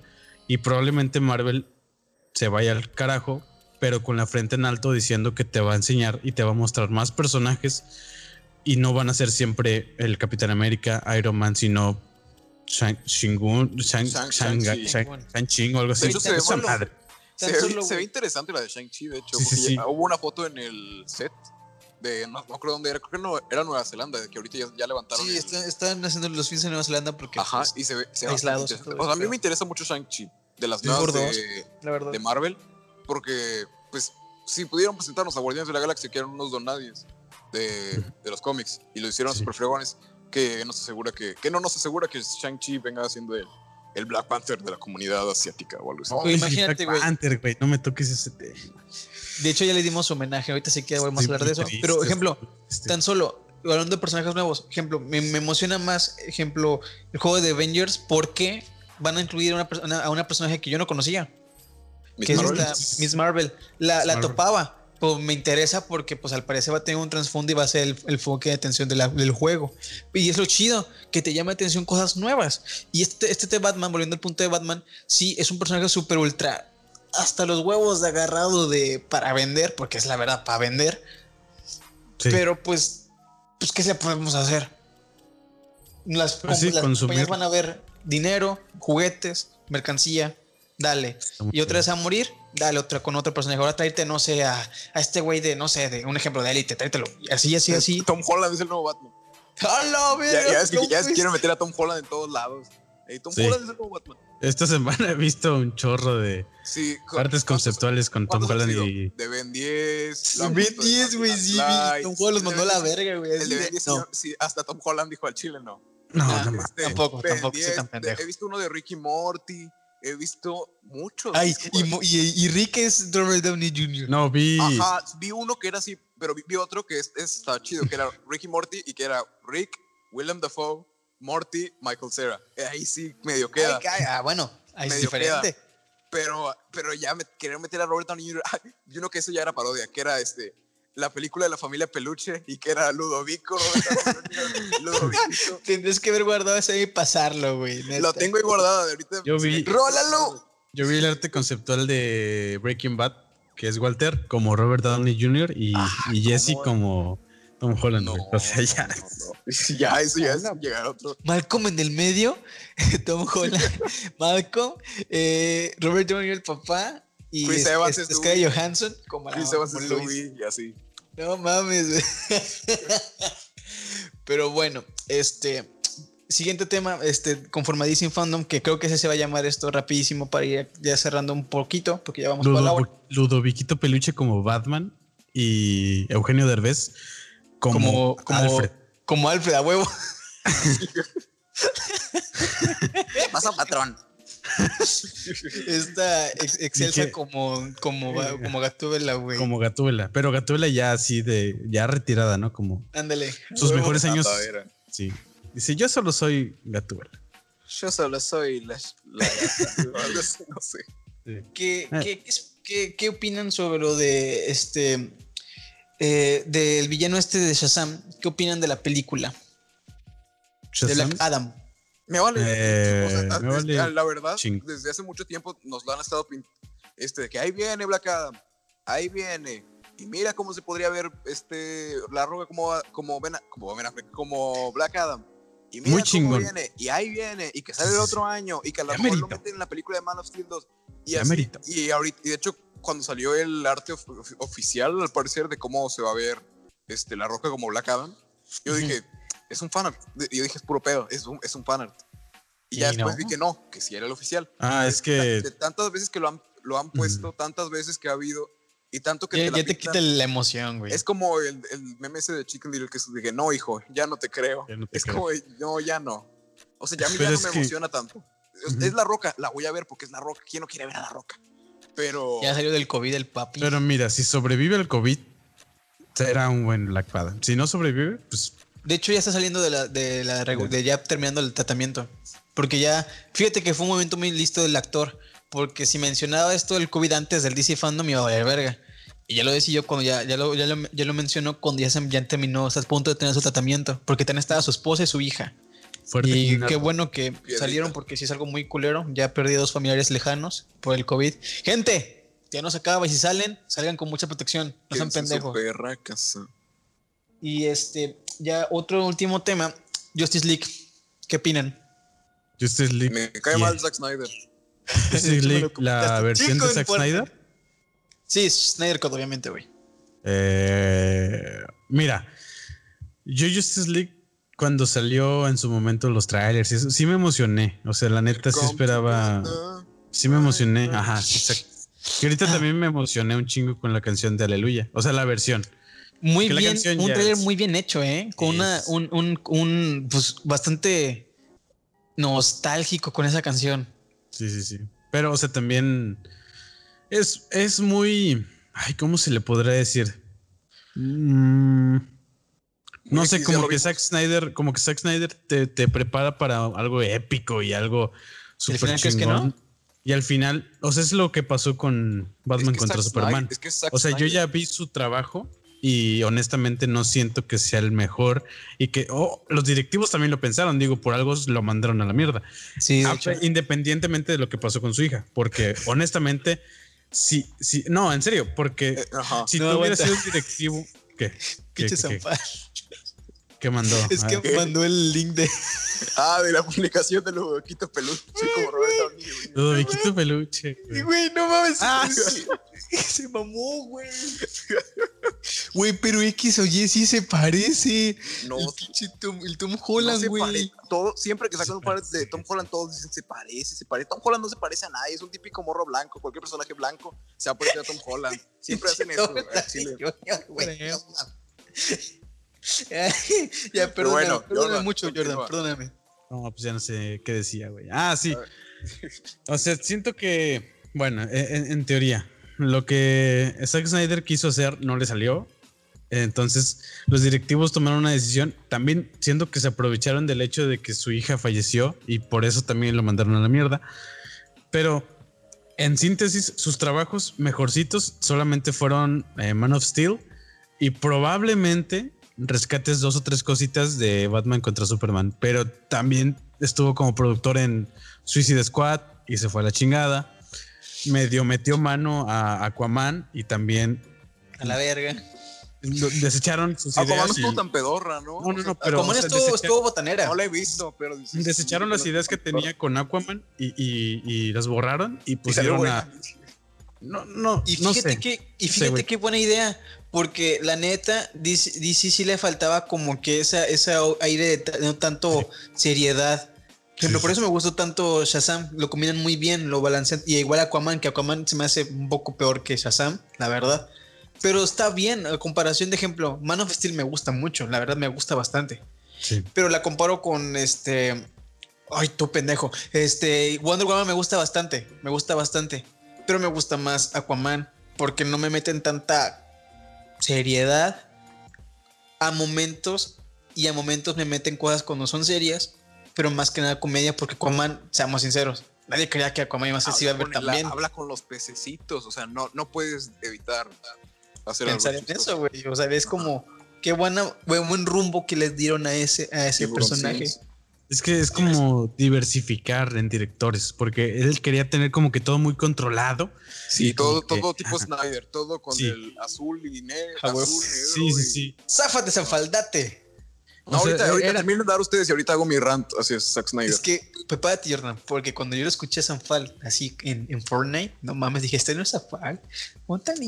Y probablemente Marvel se vaya al carajo, pero con la frente en alto diciendo que te va a enseñar y te va a mostrar más personajes. Y no van a ser siempre el Capitán América, Iron Man, sino Shang, Shingun, Shang, Shang- Shang, Shang-Chi. Shang- Shang-Chi o algo así. Se ve bueno. madre. Se, ve, solo, se ve interesante la de Shang-Chi, de hecho. Sí, sí, porque sí. hubo una foto en el set de. No, no creo dónde era. Creo que no, era Nueva Zelanda, que ahorita ya, ya levantaron. Sí, el- está- están haciendo los films en Nueva Zelanda porque, Ajá, pues, y se ve. Se ve aislados todo. O sea, a mí me interesa mucho Shang-Chi, de las nuevas de, la de Marvel, porque, pues, si pudieron presentarnos a Guardianes de la Galaxia, que eran unos donadies de, de los cómics, y lo hicieron Sí. super fregones, que nos asegura que, que no nos asegura que Shang-Chi venga siendo el, el Black Panther de la comunidad asiática o algo así. Güey, imagínate, güey. Panther, güey. No me toques ese tema. De hecho, ya le dimos homenaje. Ahorita sí que vamos a hablar de eso. triste, Pero, ejemplo, triste. tan solo hablando de personajes nuevos, ejemplo, me, me emociona más, ejemplo, el juego de Avengers porque van a incluir a una, persona- a una personaje que yo no conocía, Miss que Marvel. es esta Miss Marvel. La, Miss la Marvel. topaba. Pues me interesa porque pues al parecer va a tener un trasfondo y va a ser el, el foque de atención de la- del juego. Y es lo chido, que te llama la atención cosas nuevas. Y este, este de Batman, volviendo al punto de Batman, sí, es un personaje súper ultra, hasta los huevos de agarrado de para vender, porque es la verdad, para vender. Sí. Pero pues, pues, ¿qué se podemos hacer? Las, Pues sí, las compañías van a ver dinero, juguetes, mercancía, dale. Y otra vez a morir, dale otra con otro personaje. Ahora tráete, no sé, a, a este güey de, no sé, de un ejemplo de élite, tráetelo. Así, así, así. Tom Holland es el nuevo Batman. ¡Hala, Ya, ya es que ya es quieren meter a Tom Holland en todos lados. Ey, Tom Sí. Holland es el nuevo Batman. Esta semana he visto un chorro de Sí, cu- artes ¿cuántos- conceptuales con Tom Holland y. De Ben 10. Sí, Ben 10, güey, sí. Tom Holland los mandó a la verga, güey. El de de- Ben 10, no. sí, hasta Tom Holland dijo al chile, no. No, Ah, no más. Este, tampoco, tampoco soy tan pendiente. pendejo. He visto uno de Ricky Morty. He visto muchos. Ay, Es y, y, y Rick es Robert Downey Jr. No, vi. Ajá, vi uno que era así, pero vi, vi otro que es, es- estaba chido, que era Ricky Morty y que era Rick, Willem Dafoe, Morty, Michael Cera. Ahí sí medio queda. Ay, ah, bueno, ahí es Medio diferente. Pero, pero ya me querían meter a Robert Downey Jr. Ay, Y uno que eso ya era parodia, que era este la película de la familia Peluche y que era Ludovico, Jr., Ludovicito. Tendrías que haber guardado ese y pasarlo, güey. Lo tengo ahí guardado de ahorita. Yo vi- ¡Rólalo! Yo vi el arte conceptual de Breaking Bad, que es Walter como Robert Downey Jr. y, y Jesse como Tom Holland. No, o sea, ya. no, no. Ya, eso ya es llegar a otro. Malcolm en el medio, Tom Holland, Malcolm, eh, Robert Downey el papá y Chris es- Evans es- es. Johansson como, la- Chris Evans como es. Louis y así. No mames. güey. Pero bueno, este siguiente tema, este conformadísimo fandom que creo que ese se va a llamar esto rapidísimo para ir ya cerrando un poquito porque ya vamos para la hora. Ludo- Ludoviquito Peluche como Batman y Eugenio Derbez como, Como, como Alfred. como Alfred a huevo. Pasa patrón. Esta ex- excelsa Dije- como como va- como Gatúbela, güey. Como Gatúbela. Pero Gatúbela ya así de, ya retirada, ¿no? Como Ándale. sus mejores años. Sí. Dice, yo solo soy Gatúbela. Yo solo soy la. no sé. ¿Qué, Ah. qué, qué qué- qué opinan sobre lo de este eh, del villano este de Shazam? ¿Qué opinan de la película? De Shazam. Black Adam. Me vale. Eh, o sea, me desde- vale la verdad, ching. desde hace mucho tiempo nos lo han estado pintando. Este, de que ahí viene Black Adam. Ahí viene. Y mira cómo se podría ver este la roca como como Ben, como, Ben Affleck, como Black Adam. Y mira Muy cómo viene. Y ahí viene. Y que sale el otro año. Y que a lo mejor lo meten en la película de Man of Steel 2. Y, así, y ahorita, y de hecho, cuando salió el arte of- of- oficial, al parecer, de cómo se va a ver este, la roca como Black Adam, yo dije, es un fanart. Yo dije, es puro pedo, es un, es un fanart. Y ya Y después no. vi que no, que sí era el oficial. Ah, es De- que de tantas veces que lo han, lo han puesto, tantas veces que ha habido, y tanto que Ya, te la ya te quita la emoción, güey. Es como el, el meme ese de Chicken Little que es que no, hijo, ya no te creo. Ya no te es creo. como, no, ya no. O sea, ya a mí ya es no me que- emociona tanto. Es, Ujú. es la roca, la voy a ver porque es la roca. ¿Quién no quiere ver a la roca? Pero. Ya salió del COVID el papi. Pero mira, si sobrevive el COVID, será un buen Black Adam. Si no sobrevive, pues De hecho, ya está saliendo de la, de la de ya terminando el tratamiento. Porque ya, fíjate que fue un momento muy listo del actor. Porque si mencionaba esto del COVID antes del DC Fandom, iba a valer verga. Y ya lo decía yo cuando ya, ya, lo, ya, lo, ya lo mencionó cuando ya, se, ya terminó, o sea, a punto de tener su tratamiento. Porque también estaba su esposa y su hija. fuerte. Y qué bueno que salieron porque sí es algo muy culero. Ya perdí a dos familiares lejanos por el COVID. Gente, ya no se acaba y si salen, salgan con mucha protección. No sean pendejos. perra casa. Y este, ya otro último tema, Justice League. ¿Qué opinan? Justice League. Me cae yeah. mal Zack Snyder. Justice League, la versión de Zack. Snyder. Sí, Snyder Code, obviamente, güey. Eh, mira, yo Justice League cuando salió en su momento los trailers, y eso, sí me emocioné. O sea, la neta sí esperaba, sí me emocioné. Ajá, exacto. Y ahorita también me emocioné un chingo con la canción de Aleluya. O sea, la versión. Muy bien, un trailer es- muy bien hecho, ¿eh? Con una, un, un, un, pues, bastante nostálgico con esa canción. Sí, sí, sí. Pero, o sea, también es, es muy. Ay, ¿cómo se le podrá decir? Mm, no sé, como que. Zack Snyder, como que Zack Snyder te, te prepara para algo épico y algo final que no? Y al final, o sea, es lo que pasó con Batman Es que contra Zack Superman. Snyder- es que Zack o sea, yo ya vi su trabajo y honestamente no siento que sea el mejor y que oh, los directivos también lo pensaron, digo, por algo lo mandaron a la mierda. Sí, de Ah, hecho. Independientemente de lo que pasó con su hija, porque honestamente, sí, sí, no, en serio, porque Eh, ajá. si no tú hubieras sido un directivo, ¿qué? ¿Qué, Pinche qué- Zampar. qué mandó? Es que mandó el link de. Ah, de la publicación de Ludoviquito Peluche, como Robert Downey Jr. Ludoviquito Peluche. güey. Güey, no mames. Ah, sí. Se mamó, güey. Güey, pero X o Y sí se parece. No, el pinche Tom, el Tom Holland, güey. todo, siempre que sacan un par de Tom Holland, todos dicen se parece, se parece. Tom Holland no se parece a nadie, es un típico morro blanco. Cualquier personaje blanco se va a parecer a Tom Holland. Siempre hacen eso. güey, chile. Güey, ya, Pero bueno, perdóname Jordan, mucho, Jordan, perdóname. No, pues ya no sé qué decía, güey. Ah, sí. O sea, siento que, bueno, e- en, en teoría, lo que Zack Snyder quiso hacer no le salió. Entonces, los directivos tomaron una decisión. También siento que se aprovecharon del hecho de que su hija falleció y por eso también lo mandaron a la mierda. Pero, en síntesis, sus trabajos mejorcitos solamente fueron eh, Man of Steel y probablemente rescates dos o tres cositas de Batman contra Superman. Pero también estuvo como productor en Suicide Squad y se fue a la chingada. Medio metió mano a Aquaman y también A la verga. Desecharon sus Aquaman no ideas. y- estuvo tan pedorra, ¿no? No, no, no, pero Como o sea, estuvo, desecha- estuvo botanera. No la he visto, pero. desecharon las ideas que tenía con Aquaman y, y- y las borraron y Y pusieron a. No, no, Y no fíjate sé. que, y fíjate qué buena idea, porque la neta, DC, DC sí le faltaba como que esa, esa aire de, no tanto seriedad. Sí, por eso me gustó tanto Shazam, lo combinan muy bien, lo balancean, y igual Aquaman, que Aquaman se me hace un poco peor que Shazam, la verdad. Pero está bien, a comparación de ejemplo, Man of Steel me gusta mucho, la verdad me gusta bastante. Sí. Pero la comparo con este. Ay, tú pendejo. Este. Wonder Woman me gusta bastante. Me gusta bastante. Pero me gusta más Aquaman. Porque no me meten tanta seriedad a momentos. Y a momentos me meten cosas cuando son serias. Pero más que nada comedia. Porque Aquaman, seamos sinceros. Nadie creía que Aquaman iba a ser si iba a Habla ver también. habla con los pececitos, o sea, no, no puedes evitar hacer Pensar algo en chistoso. eso, güey. O sea, es como. Qué buena, buen, buen rumbo que les dieron a ese, a ese personaje. Es que es como diversificar en directores, porque él quería tener como que todo muy controlado. Sí, todo, como que- todo tipo ajá. Snyder, todo con Sí. el azul y negro. Ah, azul, negro Sí, sí, y- sí. Záfate, Zafaldate. No, O sea, ahorita, ahorita era- termino de dar ustedes y ahorita hago mi rant hacia Zack Snyder. Es que, prepárate, Jordan, porque cuando yo lo escuché a Sanfal así en, en Fortnite, no mames, dije, este no es Sanfal.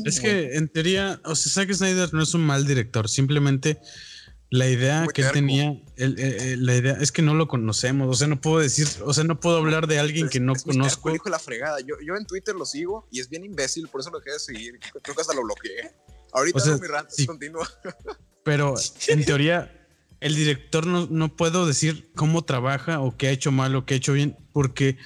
Es que en teoría, o sea, Zack Snyder no es un mal director, simplemente la idea Muy que él tenía, eh, eh, la idea es que no lo conocemos, o sea, no puedo decir, o sea, no puedo hablar de alguien Es- que no conozco. el hijo de la fregada. Yo, yo en Twitter lo sigo y es bien imbécil, por eso lo dejé de seguir. Creo que hasta lo bloqueé. Ahorita O sea, mi rant, sí. continúa. Pero en teoría, el director no, no puedo decir cómo trabaja o qué ha hecho mal o qué ha hecho bien, porque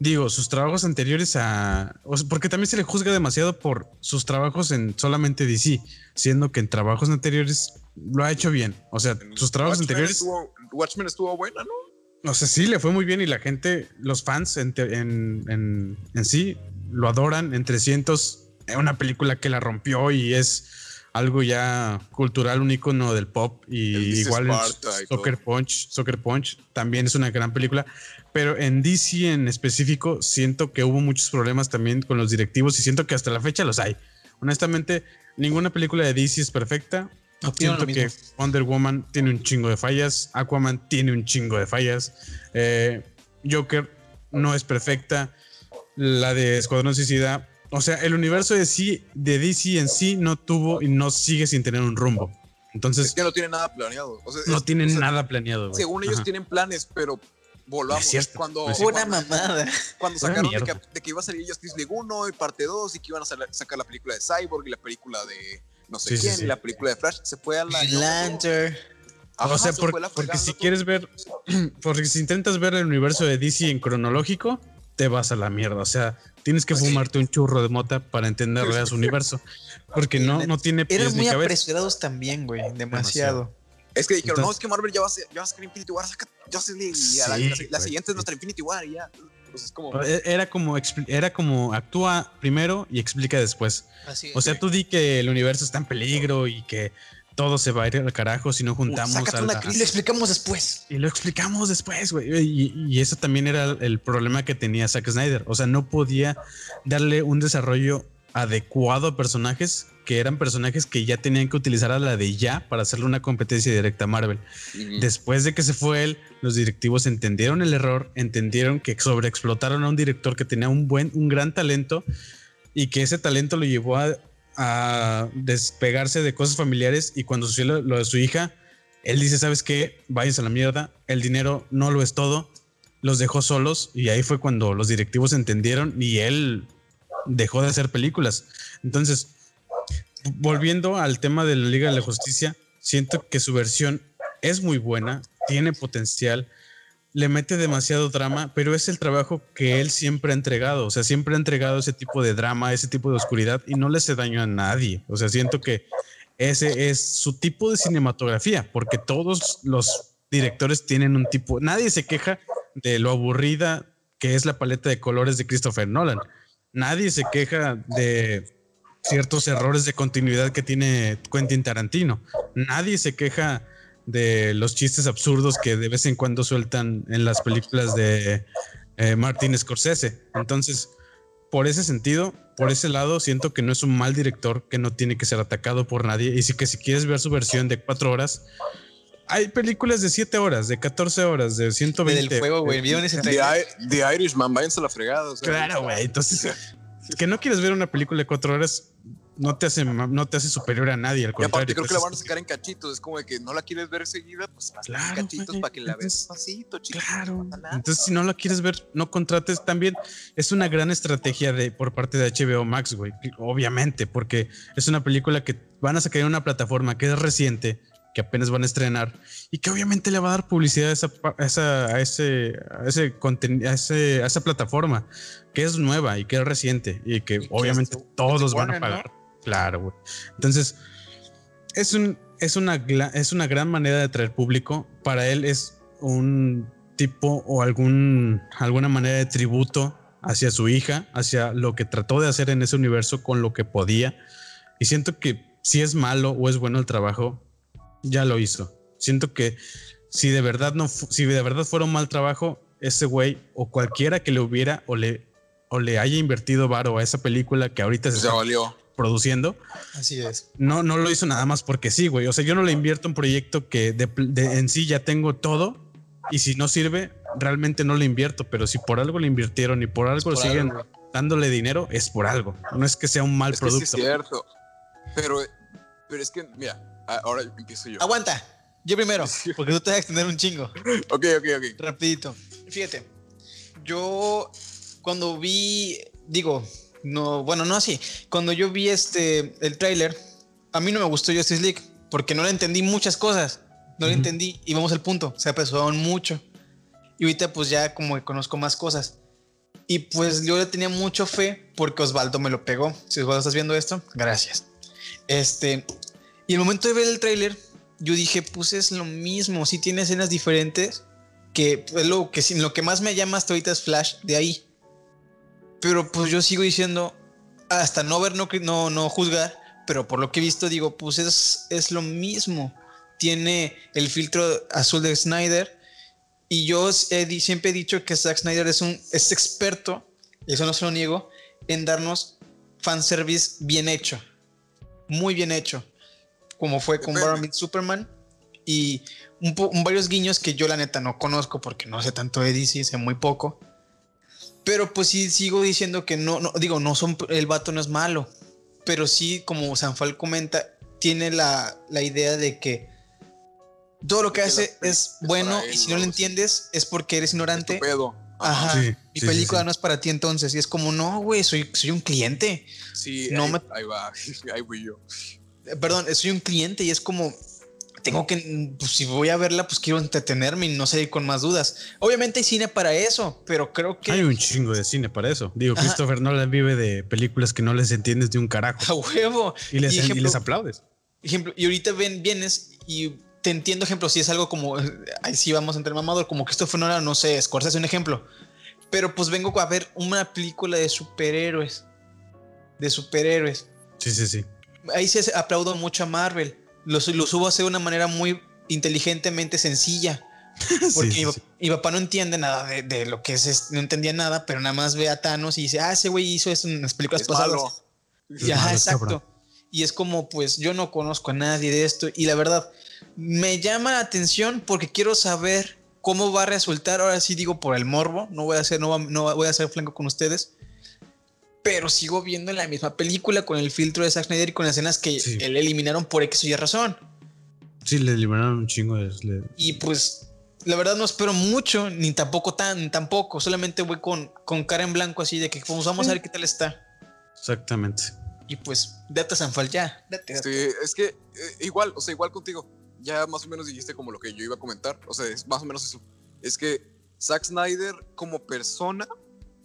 digo, sus trabajos anteriores a. o sea, porque también se le juzga demasiado por sus trabajos en solamente DC, siendo que en trabajos anteriores lo ha hecho bien. O sea, sus trabajos Watchmen anteriores. Estuvo, Watchmen estuvo buena, ¿no? O sea, sí, le fue muy bien y la gente, los fans en, en, en- en sí, lo adoran. En 300, es una película que la rompió y es algo ya cultural, un icono del pop. Y igual en Soccer. Punch, Soccer Punch también es una gran película. Pero en DC en específico, siento que hubo muchos problemas también con los directivos y siento que hasta la fecha los hay. Honestamente, ninguna película de DC es perfecta. Siento que. Wonder Woman tiene un chingo de fallas, Aquaman tiene un chingo de fallas, eh, Joker no es perfecta, la de Escuadrón Suicida, o sea, el universo de, sí, de DC en sí no tuvo y no sigue sin tener un rumbo. Entonces, Es que no tiene nada planeado. O sea, no es- tienen o sea, nada planeado. güey. Según ellos Ajá. tienen planes, pero volvamos. Es cierto, cuando, cuando, mamada. cuando sacaron de que, de que iba a salir Justice League 1 y parte 2 y que iban a sal- sacar la película de Cyborg y la película de no sé Sí, quién sí. y la película de Flash, se fue a la... Lantern. Ajá, o sea, se por- porque si todo. quieres ver, porque si intentas ver el universo de DC en cronológico, te vas a la mierda. O sea, tienes que Pues sí. fumarte un churro de mota para entenderle a su universo. Porque no, no tiene pies Eran ni muy cabeza. apresurados también, güey. Demasiado. Es que dijeron, Entonces- no, es que Marvel ya va a, ser- ya va a sacar Infinity War, saca Justice League y a la, Sí, la- siguiente es nuestra Infinity War y ya. Pues es como... E- Era como, era como actúa primero y explica después. Así O sea, tú di que el universo está en peligro y que todo se va a ir al carajo si no juntamos a la- y lo explicamos después. Y lo explicamos después, güey. Y, y eso también era el problema que tenía Zack Snyder. O sea, no podía darle un desarrollo adecuado a personajes que eran personajes que ya tenían que utilizar a la de ya para hacerle una competencia directa a Marvel. Después de que se fue él, los directivos entendieron el error, entendieron que sobreexplotaron a un director que tenía un buen, un gran talento y que ese talento lo llevó a, a despegarse de cosas familiares y cuando sucedió lo, lo de su hija, él dice, ¿sabes qué? Váyanse a la mierda, el dinero no lo es todo, los dejó solos y ahí fue cuando los directivos entendieron y él dejó de hacer películas. Entonces, volviendo al tema de la Liga de la Justicia, siento que su versión es muy buena, tiene potencial, le mete demasiado drama, pero es el trabajo que él siempre ha entregado. O sea, siempre ha entregado ese tipo de drama, ese tipo de oscuridad y no le hace daño a nadie. O sea, siento que ese es su tipo de cinematografía, porque todos los directores tienen un tipo. Nadie se queja de lo aburrida que es la paleta de colores de Christopher Nolan. Nadie se queja de ciertos errores de continuidad que tiene Quentin Tarantino. Nadie se queja de los chistes absurdos que de vez en cuando sueltan en las películas de eh, Martin Scorsese. Entonces, por ese sentido, por ese lado, siento que no es un mal director que no tiene que ser atacado por nadie. Y sí que si quieres ver su versión de cuatro horas, hay películas de 7 horas, de 14 horas, de 120. Del fuego, güey. ¿Vieron ese The, The Irishman, váyanse a la fregada. o sea, Claro, güey. Entonces, que no quieres ver una película de 4 horas no te hace, no te hace superior a nadie, al Y aparte contrario. creo que la van a sacar en cachitos. Es como de que no la quieres ver seguida, pues Claro, en cachitos para que la veas despacito, chico. Claro. no. Entonces, si no la quieres ver, no contrates. También es una gran estrategia de, por parte de HBO Max, güey. Obviamente, porque es una película que van a sacar en una plataforma que es reciente, que apenas van a estrenar y que obviamente le va a dar publicidad a esa, a esa, a ese, a ese a ese- a esa plataforma que es nueva y que es reciente y que obviamente es todos van a ¿no? Claro, güey. Entonces, es un es una es una gran manera de atraer público. Para él es un tipo o algún alguna manera de tributo hacia su hija, hacia lo que trató de hacer en ese universo con lo que podía. Y siento que si es malo o es bueno el trabajo, ya lo hizo. Siento que si de verdad no si de verdad fuera un mal trabajo, ese güey o cualquiera que le hubiera o le o le haya invertido varo a esa película que ahorita se Se está valió. Produciendo, Así es. no, no lo hizo nada más porque sí, güey. O sea, yo no le invierto un proyecto que de, de- en sí ya tengo todo y si no sirve, realmente no le invierto. Pero si por algo le invirtieron y por algo Por siguen algo. dándole dinero, es por algo. No es que sea un mal Es que sí es producto. cierto. Pero, pero es que, mira, ahora empiezo yo. Aguanta. Yo primero, porque tú te vas a extender un chingo. Ok, ok, ok. Rapidito. Fíjate, yo cuando vi, digo, no, bueno, no así. Cuando yo vi este, el tráiler, a mí no me gustó Justice League porque no le entendí muchas cosas. No le Ujú. entendí y vamos al punto. Se apresuraron mucho. Y ahorita pues ya como que conozco más cosas. Y pues yo le tenía mucho fe porque Osvaldo me lo pegó. Si Osvaldo estás viendo esto, gracias. Este, y el momento de ver el tráiler, yo dije, pues es lo mismo. Sí tiene escenas diferentes que es lo que, lo que más me llama hasta ahorita es Flash de ahí. Pero pues yo sigo diciendo, hasta no ver, no, no, no juzgar, pero por lo que he visto digo, pues es, es lo mismo. Tiene el filtro azul de Snyder. Y yo he siempre he dicho que Zack Snyder es un es experto, y eso no se lo niego, en darnos fanservice bien hecho. Muy bien hecho. Como fue con. Batman Superman. Y un- varios guiños que yo la neta no conozco porque no sé tanto de DC, sé muy poco. Pero pues sí sigo diciendo que no, no digo, no son, el vato no es malo. Pero sí, como Sanfal comenta, tiene la, la idea de que todo lo que hace es es bueno y si no lo entiendes es porque eres ignorante. Pedo. Ajá. Sí, Mi sí, película sí. no es para ti entonces. Y es como, no, güey, soy, soy un cliente. Sí, No ahí, me- ahí va. Ahí voy yo. Perdón, soy un cliente y es como, tengo que, pues si voy a verla, pues quiero entretenerme y no salir con más dudas. Obviamente hay cine para eso, pero creo que Hay un chingo de cine para eso. Digo, Ajá. Christopher Nolan vive de películas que no les entiendes de un carajo a huevo. y les, y y ejemplo- les aplaudes. Ejemplo, y ahorita ven, vienes y te entiendo, ejemplo, si es algo como, ahí sí vamos entre mamador, como Christopher Nolan, no sé, Scorsese un ejemplo. Pero pues vengo a ver una película de superhéroes. De superhéroes. Sí, sí, sí. Ahí sí aplaudo mucho a Marvel. Lo, su- lo subo a hacer de una manera muy inteligentemente sencilla. Porque Sí, sí, mi, sí. mi papá no entiende nada de, de lo que es, es- no entendía nada, pero nada más ve a Thanos y dice, ah, ese güey hizo eso en las películas Es pasadas. malo. Y, ajá, malo, exacto. cabrón. Y es como, pues yo no conozco a nadie de esto. Y la verdad, me llama la atención porque quiero saber cómo va a resultar. Ahora sí digo por el morbo. No voy a hacer, no, va- no voy a hacer flanco con ustedes. Pero sigo viendo la misma película con el filtro de Zack Snyder y con escenas que Sí. él eliminaron por X o Y razón. Sí, le liberaron un chingo de. le- Y pues, la verdad no espero mucho, ni tampoco tan, tampoco. Solamente voy con, con cara en blanco así de que pues, vamos a ver qué tal está. Exactamente. Y pues, date Sanfal ya. Date, date. Sí, es que eh, igual, o sea, igual contigo. Ya más o menos dijiste como lo que yo iba a comentar. O sea, es más o menos eso. Es que Zack Snyder como persona,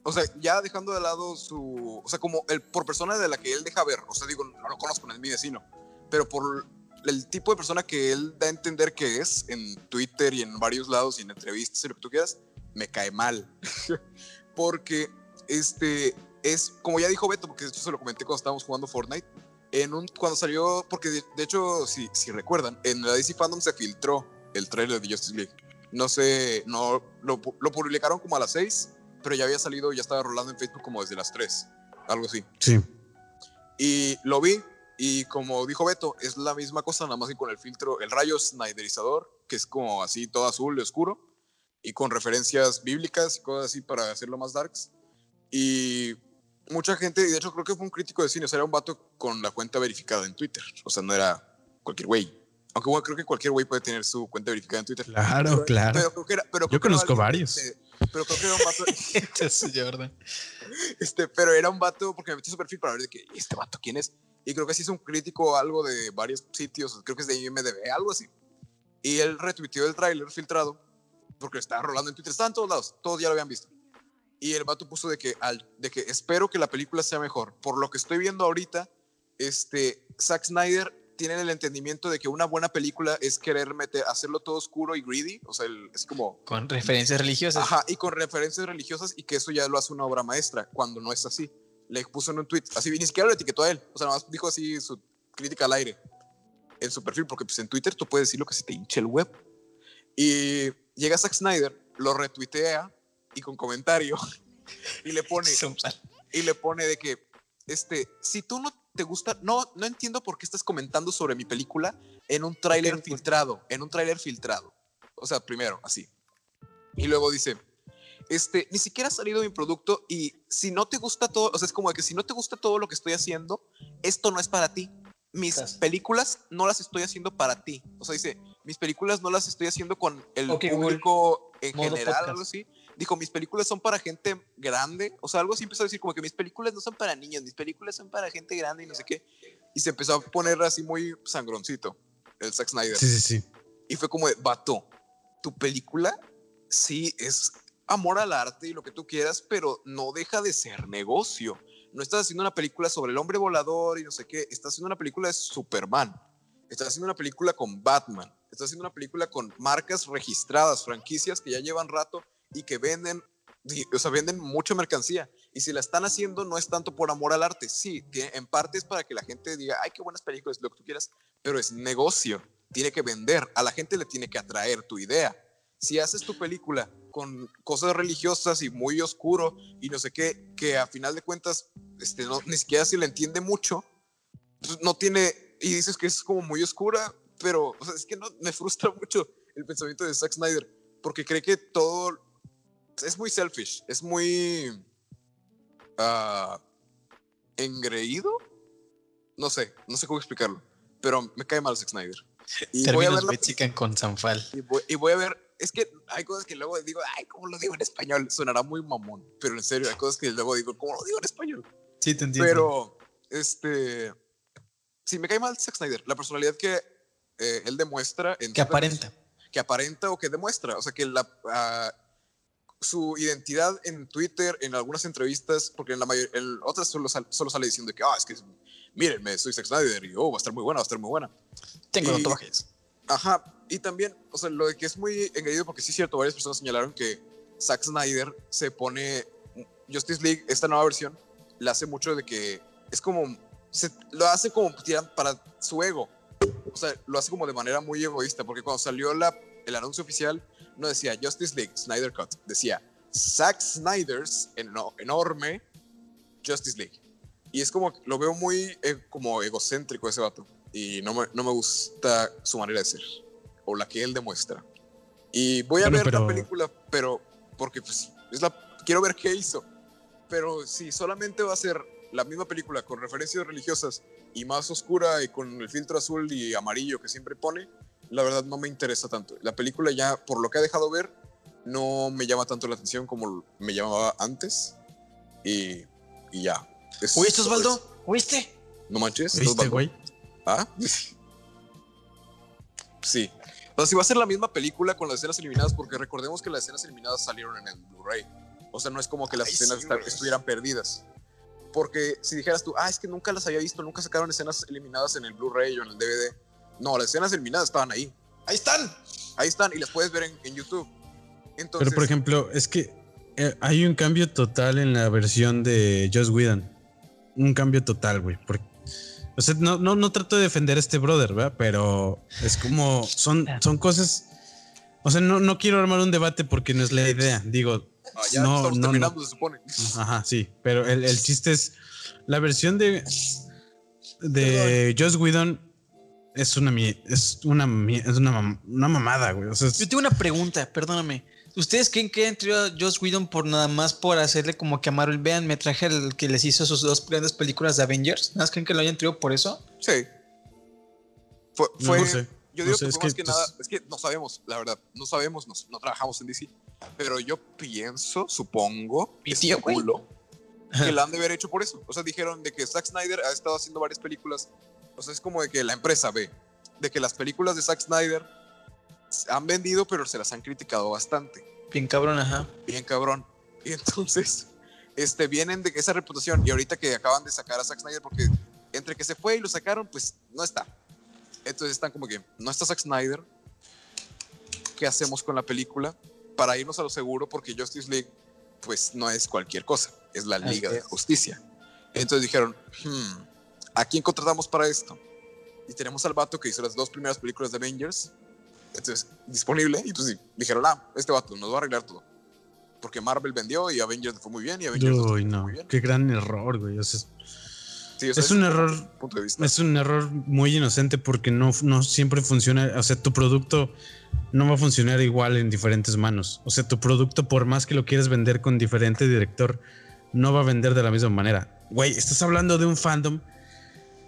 o sea, ya dejando de lado su, o sea, como el por persona de la que él deja ver, o sea, digo, no lo conozco, no es mi vecino, pero por el tipo de persona que él da a entender que es en Twitter y en varios lados y en entrevistas y lo que tú quieras, me cae mal. porque este es, como ya dijo Beto, porque de hecho se lo comenté cuando estábamos jugando Fortnite, en un, cuando salió, porque de, de hecho, si, si recuerdan, en la DC Fandom se filtró el trailer de Justice League. No sé, no, lo, lo publicaron como a las 6, pero ya había salido, ya estaba rolando en Facebook como desde las 3, algo así. Sí. Y lo vi, y como dijo Beto, es la misma cosa, nada más que con el filtro, el rayo snyderizador, que es como así todo azul y oscuro, y con referencias bíblicas y cosas así para hacerlo más darks. Y mucha gente, y de hecho creo que fue un crítico de cine, o sea, era un vato con la cuenta verificada en Twitter, o sea, no era cualquier güey. Aunque bueno, creo que cualquier güey puede tener su cuenta verificada en Twitter. Claro, Pero- claro. Pero pero Yo conozco varios. este, pero creo que era un vato, Entonces, Jordan. este, pero era un vato, porque me metí su perfil para ver de que, ¿y este vato quién es? Y creo que sí es un crítico o algo de varios sitios, creo que es de IMDB, algo así. Y él retuiteó el tráiler filtrado, porque estaba rolando en Twitter, estaba en todos lados, todos ya lo habían visto. Y el vato puso de que, al, de que espero que la película sea mejor. Por lo que estoy viendo ahorita, este, Zack Snyder tiene el entendimiento de que una buena película es querer meter, hacerlo todo oscuro y greedy, o sea, el- es como Con referencias religiosas. Ajá, y con referencias religiosas y que eso ya lo hace una obra maestra, cuando no es así. Le puso en un tweet, así ni siquiera lo etiquetó a él, o sea, nada más dijo así su crítica al aire en su perfil, porque pues en Twitter tú puedes decir lo que se te hinche el web. Y llega Zack Snyder, lo retuitea y con comentario y le pone y le pone de que este, si tú no te gusta, no no entiendo por qué estás comentando sobre mi película en un tráiler filtrado, en un tráiler filtrado. O sea, primero así. Y luego dice, este, ni siquiera ha salido mi producto y si no te gusta todo, o sea, es como de que si no te gusta todo lo que estoy haciendo, esto no es para ti. Mis películas no las estoy haciendo para ti. O sea, dice, mis películas no las estoy haciendo con el Ok, Google. público en Modo general, podcast. algo así. Dijo, mis películas son para gente grande. O sea, algo así empezó a decir como que mis películas no son para niños, mis películas son para gente grande y no sé qué. Y se empezó a poner así muy sangroncito el Zack Snyder. Sí, sí, sí. Y fue como de, vato, tu película sí es amor al arte y lo que tú quieras, pero no deja de ser negocio. No estás haciendo una película sobre el hombre volador y no sé qué, estás haciendo una película de Superman, estás haciendo una película con Batman, estás haciendo una película con marcas registradas, franquicias que ya llevan rato y que venden, o sea, venden mucha mercancía. Y si la están haciendo no es tanto por amor al arte, sí, en parte es para que la gente diga, ay, qué buenas películas, lo que tú quieras, pero es negocio tiene que vender, a la gente le tiene que atraer tu idea. Si haces tu película con cosas religiosas y muy oscuro y no sé qué, que a final de cuentas este, no, ni siquiera se le entiende mucho, pues no tiene, y dices que es como muy oscura, pero o sea, es que no, me frustra mucho el pensamiento de Zack Snyder, porque cree que todo es muy selfish, es muy ah, engreído, no sé, no sé cómo explicarlo, pero me cae mal Zack Snyder. Y voy a ver la mexican con Sanfal. y voy, y voy a ver, es que hay cosas que luego digo, ay, ¿cómo lo digo en español? Sonará muy mamón, pero en serio, hay cosas que luego digo, ¿cómo lo digo en español? Sí, te entiendo. Pero, este, sí, me cae mal Zack Snyder, la personalidad que eh, él demuestra. En que aparenta. Que aparenta o que demuestra, o sea, que la, ah, su identidad en Twitter, en algunas entrevistas, porque en la mayoría, en otras solo, sal- solo sale diciendo que, ah, es que, mírenme, soy Zack Snyder y, oh, va a estar muy buena, va a estar muy buena. Tengo tatuajes. Ajá, y también, o sea, lo de que es muy engreído, porque sí es cierto, varias personas señalaron que Zack Snyder se pone Justice League, esta nueva versión, la hace mucho de que es como, se, lo hace como tiran para su ego, o sea, lo hace como de manera muy egoísta, porque cuando salió la, el anuncio oficial, no decía Justice League, Snyder Cut, decía Zack Snyder's eno- enorme Justice League. Y es como, lo veo muy eh, como egocéntrico ese vato. Y no me, no me gusta su manera de ser. O la que él demuestra. Y voy a Bueno, ver pero- la película, pero porque pues es la, quiero ver qué hizo. Pero si solamente va a ser la misma película con referencias religiosas y más oscura y con el filtro azul y amarillo que siempre pone, la verdad no me interesa tanto. La película ya, por lo que ha dejado ver, no me llama tanto la atención como me llamaba antes. Y, y ya. Es- ¿Oíste, Osvaldo? ¿Oíste? No manches. ¿Viste, Osvaldo. güey? ¿Ah? Sí. O sea, si va a ser la misma película con las escenas eliminadas, porque recordemos que las escenas eliminadas salieron en el Blu-ray. O sea, no es como que las Ay, escenas sí, estuvieran perdidas. Porque si dijeras tú, ah, es que nunca las había visto, nunca sacaron escenas eliminadas en el Blu-ray o en el DVD. No, las escenas eliminadas estaban ahí. Ahí están. Ahí están y las puedes ver en, en YouTube. Entonces, Pero por ejemplo, es que eh, hay un cambio total en la versión de Joss Whedon. Un cambio total, güey. porque- O sea, no, no, no trato de defender a este brother, ¿verdad? Pero es como. Son, son cosas. O sea, no, no quiero armar un debate porque no es la idea. Digo, ah, ya no, estamos no, no. terminando, se supone. Ajá, sí. Pero el, el chiste es. La versión de. De Joss Whedon es una. Es una, es una, una mamada, güey. O sea, es- Yo tengo una pregunta, perdóname. ¿Ustedes creen que entró a Joss Whedon por nada más por hacerle como que a Marvel? Vean, me traje el que les hizo sus dos grandes películas de Avengers. ¿Nada más creen que lo hayan traído por eso? Sí. Fue, No sé, yo no digo sé, que es más que, que pues- nada, es que no sabemos, la verdad, no sabemos, nos- no, trabajamos en DC, pero yo pienso, supongo, Mi tío, que la han de haber hecho por eso. O sea, dijeron de que Zack Snyder ha estado haciendo varias películas, o sea, es como de que la empresa ve, de que las películas de Zack Snyder han vendido, pero se las han criticado bastante, Bien cabrón, ajá. bien cabrón. Y entonces, este, vienen de esa reputación y ahorita que acaban de sacar a Zack Snyder porque entre que se fue y lo sacaron, pues no está. Entonces están como que, no está Zack Snyder. ¿Qué hacemos con la película? Para irnos a lo seguro, porque Justice League, pues no es cualquier cosa, es la Liga de es. Justicia. Entonces dijeron, hmm, ¿a quién contratamos para esto? Y tenemos al vato que hizo las dos primeras películas de Avengers, entonces disponible, y sí, dijeron, ah, este vato nos va a arreglar todo. Porque Marvel vendió y Avengers fue muy bien y Avengers fue Uy, no. muy bien. Qué gran error, güey. O sea, Sí, o sea, es un error punto de vista. Es un error muy inocente porque no, no siempre funciona. O sea, tu producto no va a funcionar igual en diferentes manos. O sea, tu producto, por más que lo quieras vender con diferente director, no va a vender de la misma manera. Güey, estás hablando de un fandom.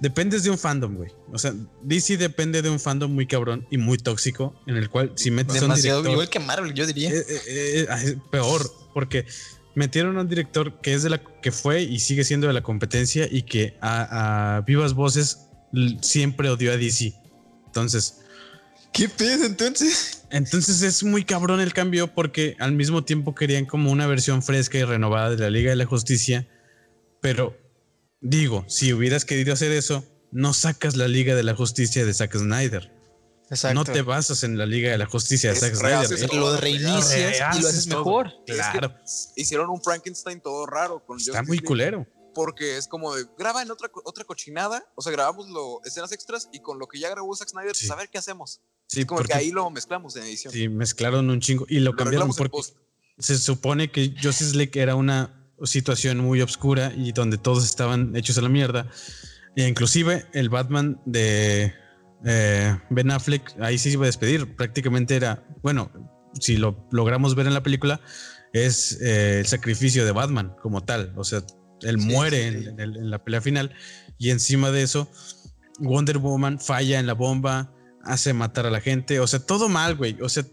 Dependes de un fandom, güey. O sea, DC depende de un fandom muy cabrón y muy tóxico, en el cual si metes a un Demasiado, director, igual que Marvel, yo diría. eh, eh, eh, es peor, porque metieron a un director que es de la que fue y sigue siendo de la competencia y que a, a vivas voces siempre odió a DC. Entonces, ¿Qué pedo entonces? entonces es muy cabrón el cambio porque al mismo tiempo querían como una versión fresca y renovada de la Liga de la Justicia, pero digo, si hubieras querido hacer eso, no sacas la Liga de la Justicia de Zack Snyder. Exacto. No te basas en la Liga de la Justicia de Es Zack Snyder. todo. lo reinicias y lo haces mejor. Claro, Hicieron un Frankenstein todo raro con está Justice muy League, culero. Porque es como de, graba en otra, otra cochinada, o sea, grabamos lo, escenas extras y con lo que ya grabó Zack Snyder, Sí. pues a ver qué hacemos. Sí, Es como porque que ahí lo mezclamos en edición. sí, mezclaron un chingo y lo, lo cambiaron porque se supone que Justice League era una situación muy oscura y donde todos estaban hechos a la mierda. E inclusive el Batman de eh, Ben Affleck ahí sí se iba a despedir. Prácticamente era, bueno, si lo logramos ver en la película, es eh, el sacrificio de Batman como tal. O sea, él Sí, muere sí, en- sí. En, el- en la pelea final y encima de eso, Wonder Woman falla en la bomba, hace matar a la gente. O sea, todo mal, güey. O sea,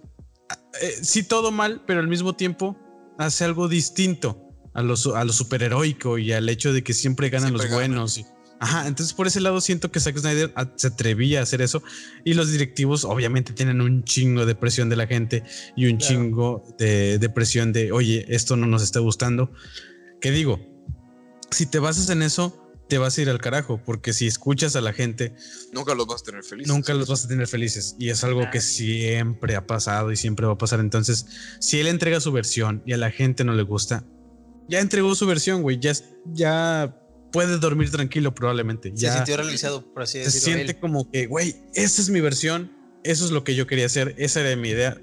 eh, sí todo mal, pero al mismo tiempo hace algo distinto a lo, a lo superheroico y al hecho de que siempre ganan Siempre los buenos. y- ajá, entonces por ese lado siento que Zack Snyder a- se atrevía a hacer eso y los directivos obviamente tienen un chingo de presión de la gente y un Claro. chingo de, de presión de, oye, esto no nos está gustando. ¿Qué digo? Si te basas en eso, te vas a ir al carajo, porque si escuchas a la gente, Nunca los vas a tener felices. nunca los vas a tener felices. Y es algo que siempre ha pasado y siempre va a pasar. Entonces, si él entrega su versión y a la gente no le gusta, ya entregó su versión, güey. Ya, ya puede dormir tranquilo probablemente. Se Ya sintió realizado, por así se decirlo. siente él. como que, güey, esa es mi versión. Eso es lo que yo quería hacer. Esa era mi idea.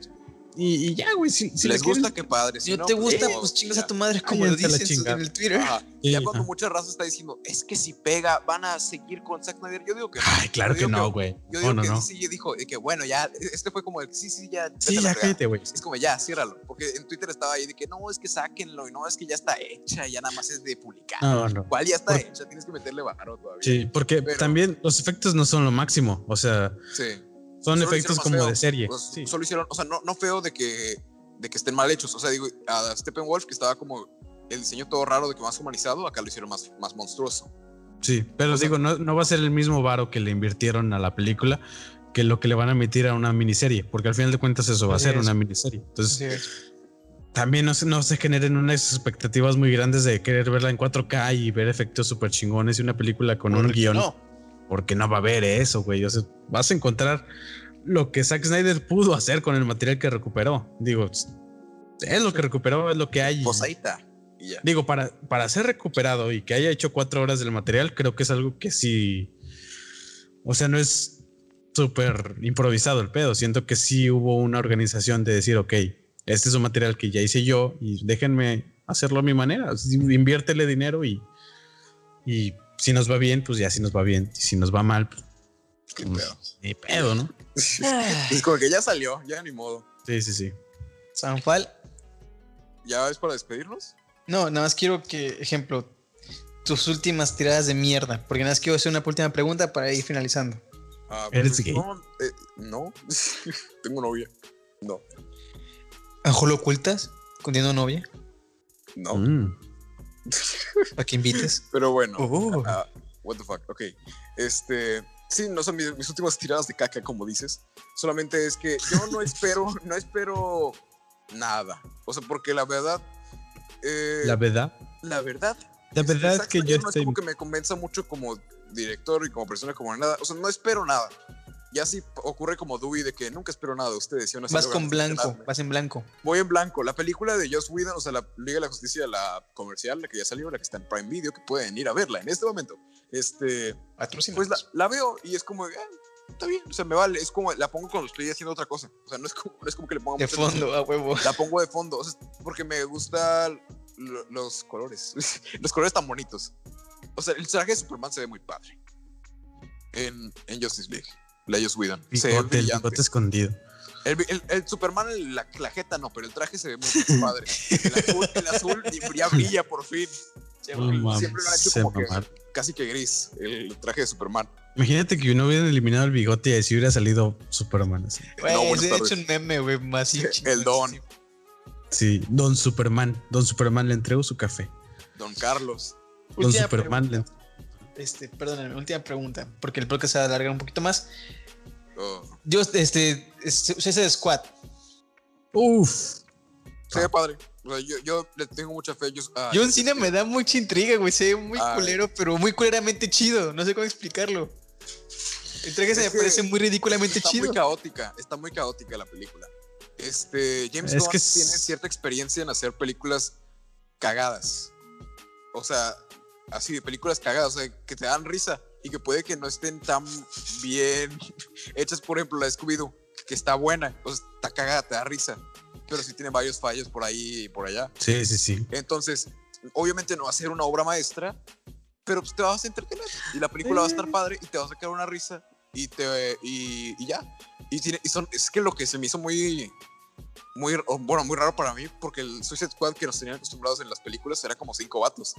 Y, y ya, güey. Si, si Si les gusta, qué padre. Si Si no te gusta, no, pues chingas a tu madre, como lo dicen en el Twitter. Ajá. Sí, ya cuando ajá. mucha raza está diciendo, es que si pega, van a seguir con Zack Snyder. Yo digo que no. Ay, claro que no, güey. Yo No, digo no, que no. DC dijo de que bueno, ya, este fue como el sí, sí, ya. Sí, ya cállate, güey. Es como ya, ciérralo. Porque en Twitter estaba ahí de que no, es que sáquenlo y no, es que ya está hecha, ya nada más es de publicar. No, no. ¿Cuál ya está Por- hecha? Tienes que meterle varo todavía. Sí, porque Pero- también los efectos no son lo máximo. O sea, Sí. Son efectos como feo. de serie. Sí. Solo hicieron, o sea, no, no feo de que, de que estén mal hechos. O sea, digo, a Steppenwolf, que estaba como el diseño todo raro de que más humanizado, acá lo hicieron más, más monstruoso. Sí, pero O sea- digo, no, no va a ser el mismo varo que le invirtieron a la película, que lo que le van a emitir a una miniserie, porque al final de cuentas eso va a ser es. una miniserie. Entonces, también no se, no se generen unas expectativas muy grandes de querer verla en 4K y ver efectos súper chingones y una película con un guion, no. Porque no va a haber eso, güey. O sea, vas a encontrar lo que Zack Snyder pudo hacer con el material que recuperó. Digo, es lo que recuperó, es lo que hay. Pues ahí está. Y ya. Digo, para, para ser recuperado y que haya hecho cuatro horas del material, creo que es algo que sí. O sea, no es súper improvisado el pedo. Siento que sí hubo una organización de decir, ok, este es un material que ya hice yo y déjenme hacerlo a mi manera. Inviértele dinero y, y si nos va bien, pues ya si nos va bien. Y si nos va mal, pues Qué pues, pedo. ni pedo, ¿no? Es como que ya salió, ya ni modo. Sí, sí, sí. Sanfal. ¿Ya es para despedirnos? No, nada más quiero que, ejemplo, tus últimas tiradas de mierda. Porque nada más quiero hacer una última pregunta para ir finalizando. Ah, ¿Eres gay? No, eh, no. tengo novia. No, ¿Ajo lo ocultas? ¿Contiendo novia? no. Mm. ¿Para que invites? Pero bueno. Oh. ah, what the fuck. Ok. Este. Sí, no son mis, mis últimas tiradas de caca, como dices. Solamente es que yo no espero, no espero nada. O sea, porque la verdad. eh, La verdad. la verdad. La verdad es que yo no estoy. es como que me convenza mucho como director y como persona como nada. O sea, no espero nada. Ya sí ocurre como Dewey de que nunca espero nada de ustedes. y aún así Vas con blanco, vas en blanco. Voy en blanco. La película de Joss Whedon, o sea, la Liga de la Justicia, la comercial, la que ya salió, la que está en Prime Video, que pueden ir a verla en este momento. Este, pues la, la veo y es como, ah, está bien, o sea, me vale. Es como, la pongo cuando estoy haciendo otra cosa. O sea, no es como, no es como que le ponga de fondo, a huevo. La pongo de fondo, o sea, porque me gustan lo- los colores. los colores tan bonitos. O sea, el traje de Superman se ve muy padre. En, en Justice League. La Joss Whedon. Se ve Bigote, el bigote escondido. El, el- el Superman, la, la jeta no, pero el traje se ve muy padre. El azul, el azul ya brilla por fin. Siempre lo han hecho como que casi que gris, el traje de Superman. Imagínate que no hubieran eliminado el bigote y así hubiera salido Superman. así. Güey, No, se ha hecho un meme, güey, más El Don. Sí, Don Superman. Don Superman le entregó su café. Don Carlos. Don Última Superman le pregunta. Este, perdóname, última pregunta, porque el podcast se va a alargar un poquito más. Oh, Yo, este, ese Squad. Uf. se ve padre. O sea, yo, yo le tengo mucha fe. Yo, ah, Yo en cine me da mucha intriga, güey. Se ve muy culero, pero muy culeramente chido. No sé cómo explicarlo. Traje se me parece muy ridículamente Está chido. muy caótica, está muy caótica la película. Este, James Es Gunn que es- tiene cierta experiencia en hacer películas cagadas. O sea, así de películas cagadas, o sea, que te dan risa y que puede que no estén tan bien hechas, por ejemplo, la Scooby-Doo, que está buena, o sea, está cagada, te da risa, pero sí tiene varios fallos por ahí y por allá. Sí, sí, sí. Entonces, obviamente no va a ser una obra maestra, pero pues te vas a entretener y la película va a estar padre y te va a sacar una risa y te y, y ya. Y, tiene, y son, es que lo que se me hizo muy muy bueno, muy raro para mí porque el Suicide Squad que nos tenían acostumbrados en las películas era como cinco vatos.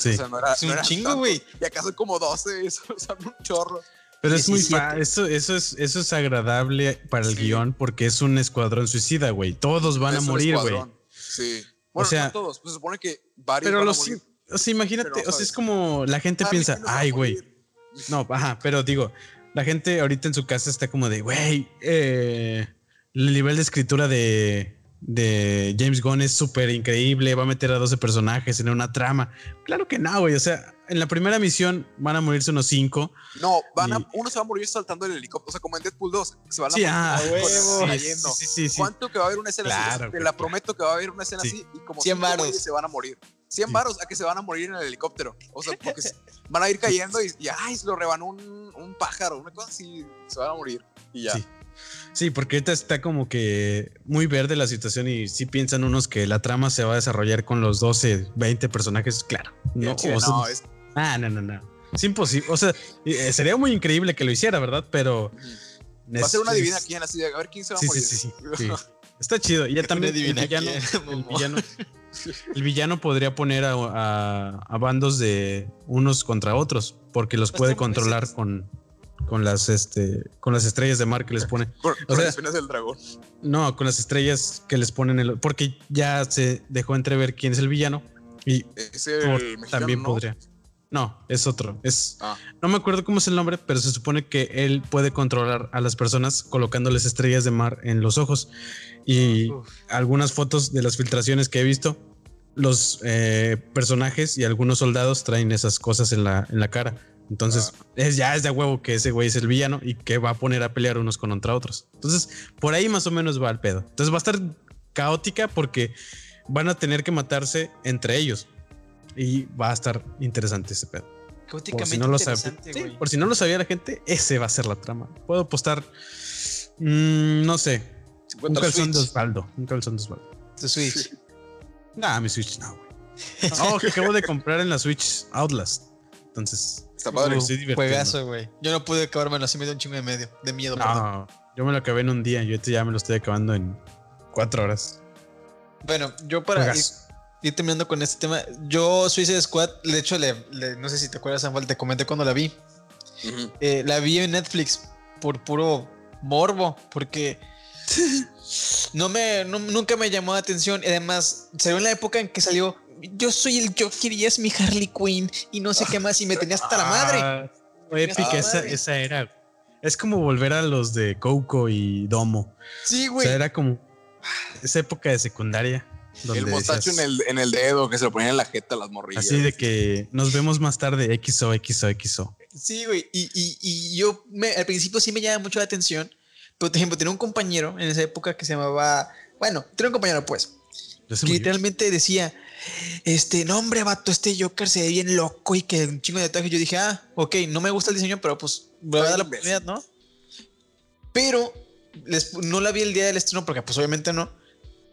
Sí. O sea, no era Es no un chingo, güey. Y acá son como 12, eso, o sea, un chorro. Pero es muy 17. fa eso, eso es, eso es agradable para el Sí. guion porque es un escuadrón suicida, güey. Todos van a Es morir, güey. Sí. Bueno, sea, no todos, pues se supone que varios Pero van a los, morir. o sea, imagínate, Pero, o sea, es como la gente piensa, ay, güey. morir". No, ajá, pero digo, la gente ahorita en su casa está como de, güey, eh, el nivel de escritura de, de James Gunn es súper increíble, va a meter a 12 personajes en una trama. Claro que no, güey, o sea, en la primera misión van a morirse unos 5. No, van Y- a, uno se va a morir saltando el helicóptero, o sea, como en Deadpool 2, se van a Sí, morir ah, huevo. cayendo. Sí, sí, sí, sí. ¿Cuánto que va a haber una escena así? Claro, sea, Te güey, la prometo que va a haber una escena Sí. así y como 100 cinco varos. se van a morir. 100 Sí. varos a que se van a morir en el helicóptero. O sea, porque se- van a ir cayendo y, y ay, se lo rebanó un, un pájaro, una cosa así, se van a morir. Y ya. Sí. Porque ahorita está como que muy verde la situación y sí piensan unos que la trama se va a desarrollar con los 12, 20 personajes, claro. No, Sí, o sea, no, es- ah, no, no, no. Es imposible. O sea, eh, sería muy increíble que lo hiciera, ¿verdad? Pero. va a ser una divina quién, así de a ver quién se va Sí, a morir. sí, sí, sí. Está chido. Y ya también el villano, el, villano, el villano podría poner a, a- a bandos de unos contra otros, porque los a puede controlar con, con las este con las estrellas de mar que les pone. Con, con sea- las del dragón. No, con las estrellas que les ponen el. Porque ya se dejó entrever quién es el villano. Y Es el Thor mexicano, también ¿no? podría. No, es otro. Es Ah. no me acuerdo cómo es el nombre, pero se supone que él puede controlar a las personas colocándoles estrellas de mar en los ojos. Y Uf. algunas fotos de las filtraciones que he visto, los eh, personajes y algunos soldados traen esas cosas en la, en la cara. Entonces, es, ya es de huevo que ese güey es el villano y que va a poner a pelear unos contra otros. Entonces, por ahí más o menos va el pedo. Entonces, va a estar caótica porque van a tener que matarse entre ellos. Y va a estar interesante ese pedo. Por Caóticamente si, no lo sí, por si no lo sabía la gente, ese va a ser la trama. Puedo apostar, mm, no sé, un 50 calzón de. Osvaldo. Un calzón de Osvaldo. Tu Switch. Nah, mi Switch no, güey. No, que acabo de comprar en la Switch Outlast. Entonces, Está padre. divirtiendo. Juegazo, güey. Yo no pude acabármelo así, me dio un chingo de medio. De miedo, perdón. No, yo me lo acabé en un día. Yo ahorita ya me lo estoy acabando en cuatro horas. Bueno, yo para ir, terminando con este tema, yo Suicide Squad, de hecho, le, le- no sé si te acuerdas, Sanfal, te comenté cuando la vi. Eh, la vi en Netflix por puro morbo, porque no me, no- nunca me llamó la atención. Y además, salió en la época en que salió. Yo soy el Joker y es mi Harley Quinn y no sé qué más y me tenía hasta la madre. Ah, épica esa, madre. esa era. Es como volver a los de Coco y Domo. Sí, O güey. sea, era como esa época de secundaria. Donde El mostacho decías- en el, en el dedo que se lo ponían en la jeta a las morrillas. Así de que nos vemos más tarde, XO, XO, XO. Sí, güey. Y, y, y yo me- al principio sí me llamaba mucho la atención. Pero, por ejemplo, tenía un compañero en esa época que se llamaba. Bueno, tenía un compañero, pues. Que literalmente decía: Este, no, hombre, vato, este Joker se ve bien loco y que un chingo de tatuajes. Yo dije, ah, ok, no me gusta el diseño, pero pues voy a dar la oportunidad, ¿no? Pero les- no la vi el día del estreno porque, pues, obviamente no.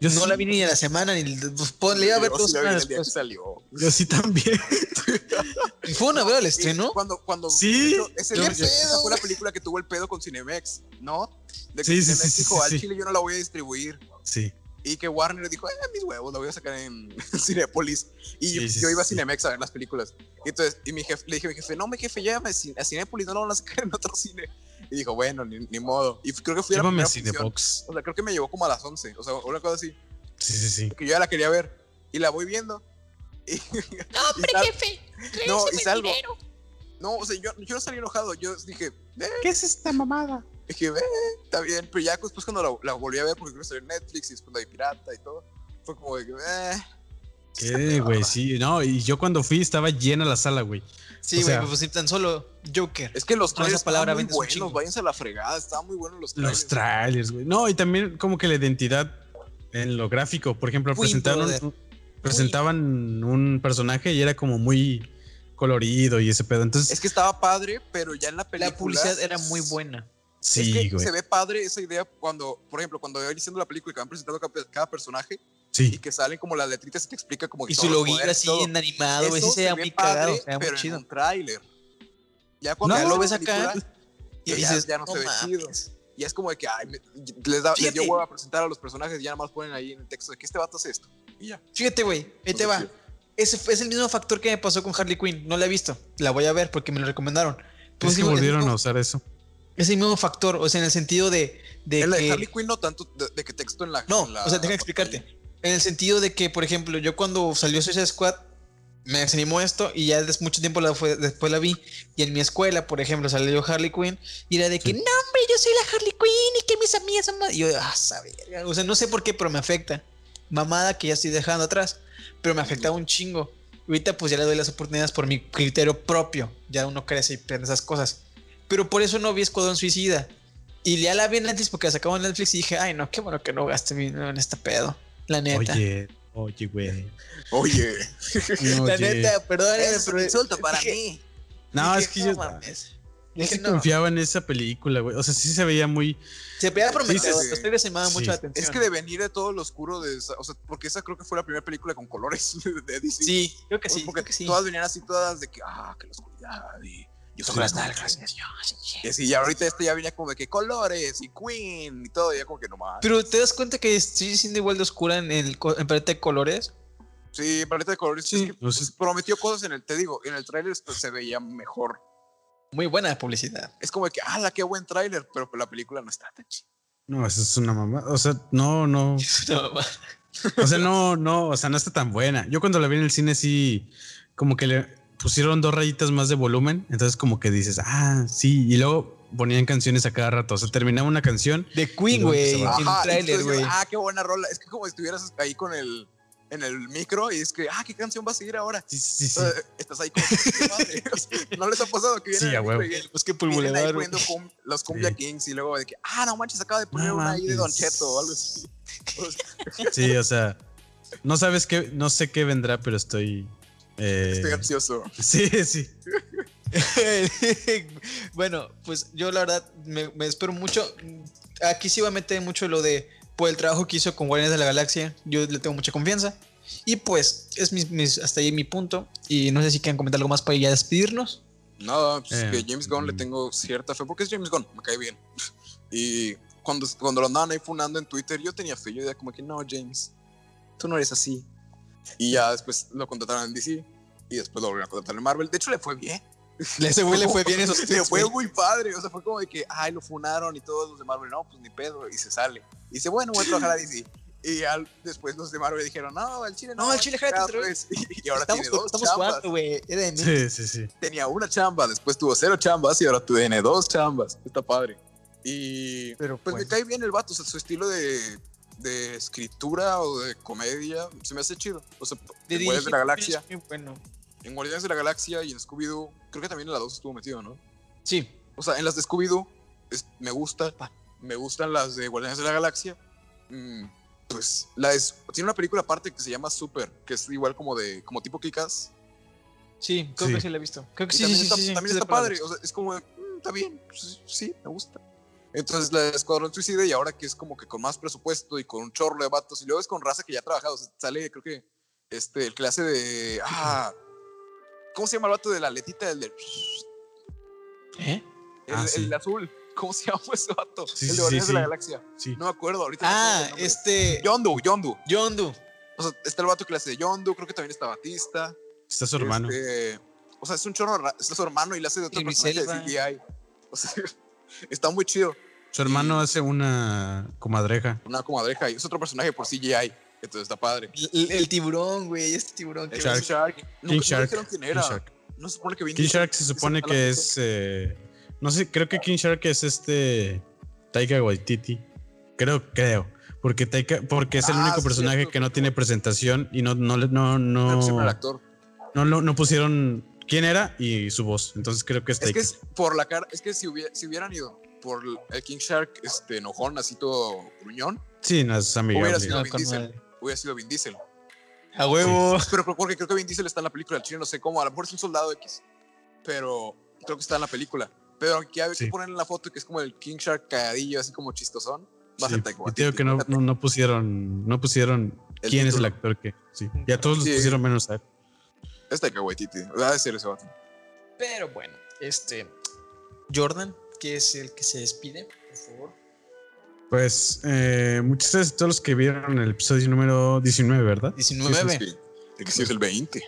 Yo no sí, la vi ni a la semana, ni. Pues, pues, le iba a ver dos semanas el que salió. Yo sí también. ¿Fue una al Y estreno? Cuando, cuando Sí. fue la película que tuvo el pedo con Cinemex, ¿no? De que Sí, Cinemex dijo, al chile yo no la voy a distribuir. Sí. Y que Warner dijo, eh, mis huevos, la voy a sacar en Cinepolis. Y yo, Sí, sí, yo iba a sí. Cinemex a ver las películas. Y entonces, y mi jefe, le dije a mi jefe, no, mi jefe, llévame a Cin- a Cinepolis, no lo van a sacar en otro cine. Y dijo, bueno, ni, ni modo. Y creo que fui a la Llévame a primera función. Cinebox. O sea, creo que me llevó como a las 11. O sea, una cosa así. Sí, sí, sí. Que yo ya la quería ver. Y la voy viendo. Y, No, hombre, y jefe. No, y salgo. dinero. No, o sea, yo, yo no salí enojado. Yo dije, eh, ¿Qué es esta mamada? Dije, eh, está bien. Pero ya después cuando la, la volví a ver, porque creo que salió en Netflix y después la vi pirata y todo, fue como de que, eh. ¿Qué, güey? Sí, no, y yo cuando fui estaba llena la sala, güey. Sí, güey, pues si tan solo Joker. Es que los trailers palabra muy buenos. Váyanse a la fregada, estaban muy buenos los trailers. Los trailers, güey. No, y también como que la identidad en lo gráfico. Por ejemplo, presentaron, brother. presentaban un personaje y era como muy colorido y ese pedo. Entonces, Es que estaba padre, pero ya en la película. La publicidad era muy buena. Sí, es que güey. se ve padre esa idea cuando, por ejemplo, cuando iba diciendo la película y que van presentando cada, cada personaje y Sí, que salen como las letritas y te explica como que Y su y así en animado. Eso Sí se ve muy padre, cagado, se veía pero muy en chido. un tráiler. Ya cuando Ya ves lo ves acá Y ya- dices, ya no se ve chido. Y es como de que ay, me- les, da, les dio hueva a presentar a los personajes y ya nada más ponen ahí en el texto de que este vato hace esto. Y ya. Fíjate, güey, ahí te va. Ese es el mismo factor que me pasó con Harley Quinn. No la he visto. La voy a ver porque me lo recomendaron. Pues es que digo, volvieron es, a usar eso. Es el mismo factor, o sea, en el sentido de, de En la de que... Harley Quinn no tanto de, de que texto en la. No, en la o sea, déjame explicarte. En el sentido de que, por ejemplo, yo cuando salió Suicide Squad, me desanimó esto y ya desde mucho tiempo la fue- después la vi. Y en mi escuela, por ejemplo, salió Harley Quinn y era de que, Sí. no, hombre, yo soy la Harley Quinn y que mis amigas son más. Y yo, ah, saber. O sea, no sé por qué, pero me afecta. Mamada que ya estoy dejando atrás, pero me afectaba un chingo. Ahorita, pues ya le doy las oportunidades por mi criterio propio. Ya uno crece y pierde esas cosas. Pero por eso no vi Escuadrón Suicida. Y ya la vi en Netflix porque la sacaban en Netflix y dije, ay, no, qué bueno que no gaste mi dinero en este pedo. La neta. Oye, oye, güey. Oye. La Oye. neta, perdóname, Es un pero. insulto para dije- mí. No, dije, es que yo, mames. yo sí no. confiaba en esa película, güey. O sea, sí se veía muy. Se veía prometedor. sí. Trailers se Sí. mucho la atención. Es que de venir de todo lo oscuro de esa, o sea, porque esa creo que fue la primera película con colores de DC. Sí, creo que sí. porque creo que sí. todas venían así todas de que ah, que la oscuridad y yo soy Con las la nalgas. Y así, y ahorita este ya venía como de que colores y Queen y todo, ya como que no más. Pero te das cuenta que sigue siendo igual de oscura en el en paleta de colores. Sí, paleta de colores. Sí, es que, pues, prometió cosas en el, te digo, en el tráiler pues, se veía mejor. Muy buena publicidad. Es como de que, ah, la qué buen tráiler, pero la película no está tan chida. No, eso es una mamá. O sea, no, no. O sea, no, no, o sea, no está tan buena. Yo cuando la vi en el cine sí, como que le, pusieron dos rayitas más de volumen, entonces como que dices, ah, sí, y luego ponían canciones a cada rato, o sea, terminaba una canción. De Queen, güey. Ah, qué buena rola. Es que como si estuvieras ahí con el en el micro y es que, ah, ¿qué canción va a seguir ahora? Sí, sí, sí. Eh, Estás ahí como, "Qué madre". no les ha pasado que vienen Sí, a huevo. Pues que poniendo cum- los Cumbia Sí. Kings y luego de que, ah, no manches, acaba de poner No una ahí de Don. Cheto o algo así. Sí, o sea, no sabes qué, no sé qué vendrá, pero estoy. Eh, Estoy ansioso. sí, sí. bueno, pues yo la verdad me, me espero mucho. Aquí sí va a meter mucho lo de por el trabajo que hizo con Guardianes de la Galaxia. Yo le tengo mucha confianza. Y pues es mis- mis- hasta ahí mi punto. Y no sé si quieren comentar algo más para ya despedirnos. Nada, pues Eh, que James Gunn le mm. tengo cierta fe porque es James Gunn, me cae bien. Y cuando, cuando lo andaban ahí funando en Twitter, yo tenía fe. Yo decía como que no, James, tú no eres así. Y ya después lo contrataron en DC y después lo volvieron a contratar en Marvel. De hecho, le fue bien. Ese güey le fue bien esos Le fue güey. muy padre. O sea, fue como de que, ay, lo funaron y todos los de Marvel, no, pues ni pedo. Y se sale. Y dice, bueno, voy a trabajar a DC. Y ya después los de Marvel dijeron, no, al Chile no. No, al Chile, jálate otra vez". Y ahora estamos tiene dos estamos chambas. jugando, güey. Era de mí. Sí, sí, sí. Tenía una chamba, después tuvo cero chambas y ahora tiene dos chambas. Está padre. Y Pero pues me bueno. cae bien el vato, o sea, su estilo de, de escritura o de comedia se me hace chido. O sea, De en Guardianes de la Galaxia, muy bueno. en Guardianes de la Galaxia y en Scooby-Doo, creo que también en la 2 estuvo metido, ¿no? Sí. O sea, en las de Scooby-Doo es- me gusta, me gustan las de Guardianes de la Galaxia. Mm, pues la es, tiene una película aparte que se llama Super, que es igual como de como tipo Kikas. Sí, creo Sí. que sí la he visto. Creo que Y sí, también sí, está, sí, sí, también sí, está sé cuál padre, o sea, es como, "Mm, está bien, pues, sí, me gusta. Entonces la de Escuadrón Suicida y ahora que es como que con más presupuesto y con un chorro de vatos y luego es con raza que ya ha trabajado, o sea, sale creo que este, el clase de, ah, ¿cómo se llama el vato de la letita? El de, ¿Eh? el, Ah, sí. el azul, ¿cómo se llama ese vato? Sí, el de Guardianes sí, de la. Galaxia. Sí. No me acuerdo ahorita. no me acuerdo Ah, del este. Yondu, Yondu. Yondu. O sea, está el vato que le hace de Yondu, creo que también está Batista. Está su hermano. Este, o sea, es un chorro, ra- es su hermano y le hace de otro personaje de. CGI. O sea, está muy chido. Su hermano hace una comadreja. Una comadreja y es otro personaje por CGI. Entonces está padre. El, el tiburón, güey. Este tiburón. El que Shark. King Shark. King Nunca, no Shark. dijeron quién King era. Shark. No se supone que King Shark se supone que es. eh, no sé, creo que King Shark es este. Taika Waititi. Creo, creo. Porque, Taika, porque es el Ah, único sí, personaje cierto. que no tiene presentación y no, no, le- no, al no, actor. no, no, no pusieron quién era y su voz. Entonces creo que es Es que es por la cara. Es que si, hubiera- si hubieran ido por el King Shark este, enojón, así todo gruñón, Sí, no es amigable. Hubiera sido No, Vin Diesel. hubiera sido Vin Diesel. A huevo. Pero pero porque creo que Vin Diesel está en la película del chile, no sé cómo. A lo mejor es un soldado X. Pero creo que está en la película. Pero aquí hay Sí. que poner en la foto que es como el King Shark cagadillo, así como chistosón. Va a Sí, digo que no, no, no pusieron, no pusieron El quién es el actor que. Sí. Ya todos Sí. los pusieron menos a él. Es Taika Waititi. Va a ser ese vato. Pero bueno, este. Jordan, que es el que se despide, por favor. Pues eh, muchas gracias a todos los que vieron el episodio número 19, ¿verdad? 19. Sí, el que sí es el 20.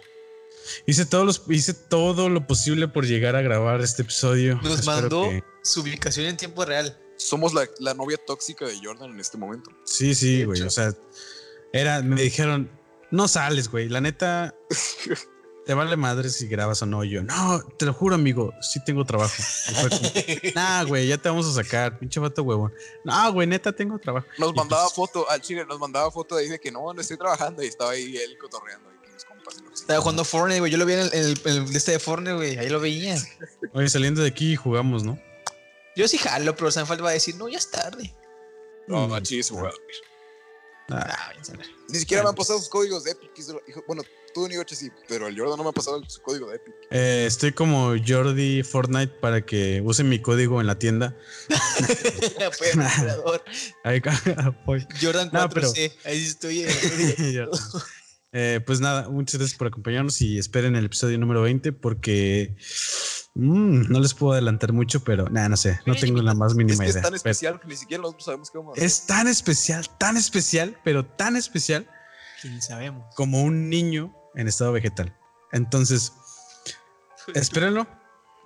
Hice, todos los, hice todo lo posible por llegar a grabar este episodio. Nos Espero mandó que- su ubicación en tiempo real. Somos la, la novia tóxica de Jordan en este momento. Sí, sí, güey. O sea, era, me dijeron, no sales, güey. La neta, te vale madre si grabas o no. Y yo, no, te lo juro, amigo, sí tengo trabajo. Como, nah, güey, ya te vamos a sacar, pinche vato huevón. No, güey, neta, tengo trabajo. Nos Y mandaba pues, foto al chile, nos mandaba foto de ahí de que no, no estoy trabajando y estaba ahí él cotorreando compas. y que sea. Estaba jugando Fortnite, güey. Yo lo vi en el, en el- en el de este de Fortnite, güey. Ahí lo veía. Oye, saliendo de aquí jugamos, ¿no? Yo sí jalo, pero Sanfal va a decir, no, ya es tarde. No, Mm. al chile se fue. Ah, Ah, Ni siquiera me han pasado sus códigos de Epic. Bueno, tú ni Ocho sí, pero el Jordan no me ha pasado su código de Epic. eh, estoy como Jordi Fortnite para que usen mi código en la tienda. Ahí. Jordan No, 4C. Ahí sí estoy. eh, Eh, pues nada, muchas gracias por acompañarnos y esperen el episodio número 20 porque mm, no les puedo adelantar mucho, pero nada, no sé, no tengo la más Es mínima que es idea. tan Pero especial que ni siquiera nosotros sabemos qué vamos a hacer. es tan especial, tan especial, pero tan especial Ni sabemos. como un niño en estado vegetal. Entonces, espérenlo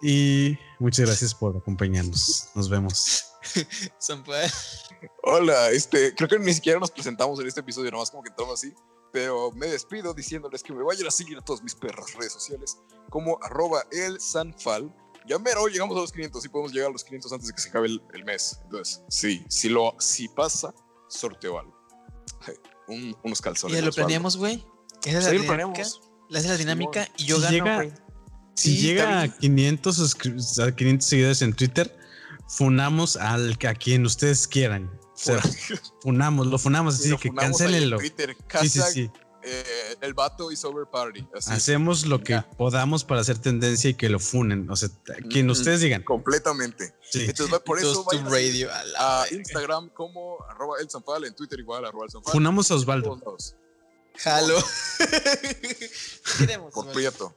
y muchas gracias por acompañarnos. Nos vemos. Hola, este, creo que ni siquiera nos presentamos en este episodio, nomás como que entramos así. Pero me despido diciéndoles que me vayan a seguir a todas mis perras redes sociales como arroba el sanfal. Ya mero llegamos a los 500, sí podemos llegar a los 500 antes de que se acabe el, el mes. Entonces, sí, si, lo, si pasa, sorteo algo. Un- unos calzones. Ya lo planeamos, güey. Esa es Sí, la lo dinámica. La haces la dinámica y yo Si gano, llega-. Si Sí, llega está a bien. 500, suscri- a 500 seguidores en Twitter, funamos al, a quien ustedes quieran. Funamos, lo funamos, así Lo que funamos cancelenlo. Twitter, Sí, sí, sí. eh, el vato y sober party. Así. Hacemos lo que Ya. podamos para hacer tendencia y que lo funen. O sea, quien Mm, ustedes digan. Completamente. Sí. Entonces, va- por eso vayan radio. a la a verga. Instagram como arroba el Zanfal, en Twitter igual arroba el Zanfal. Funamos a Osvaldo. Jalo. Queremos. Por. Prieto.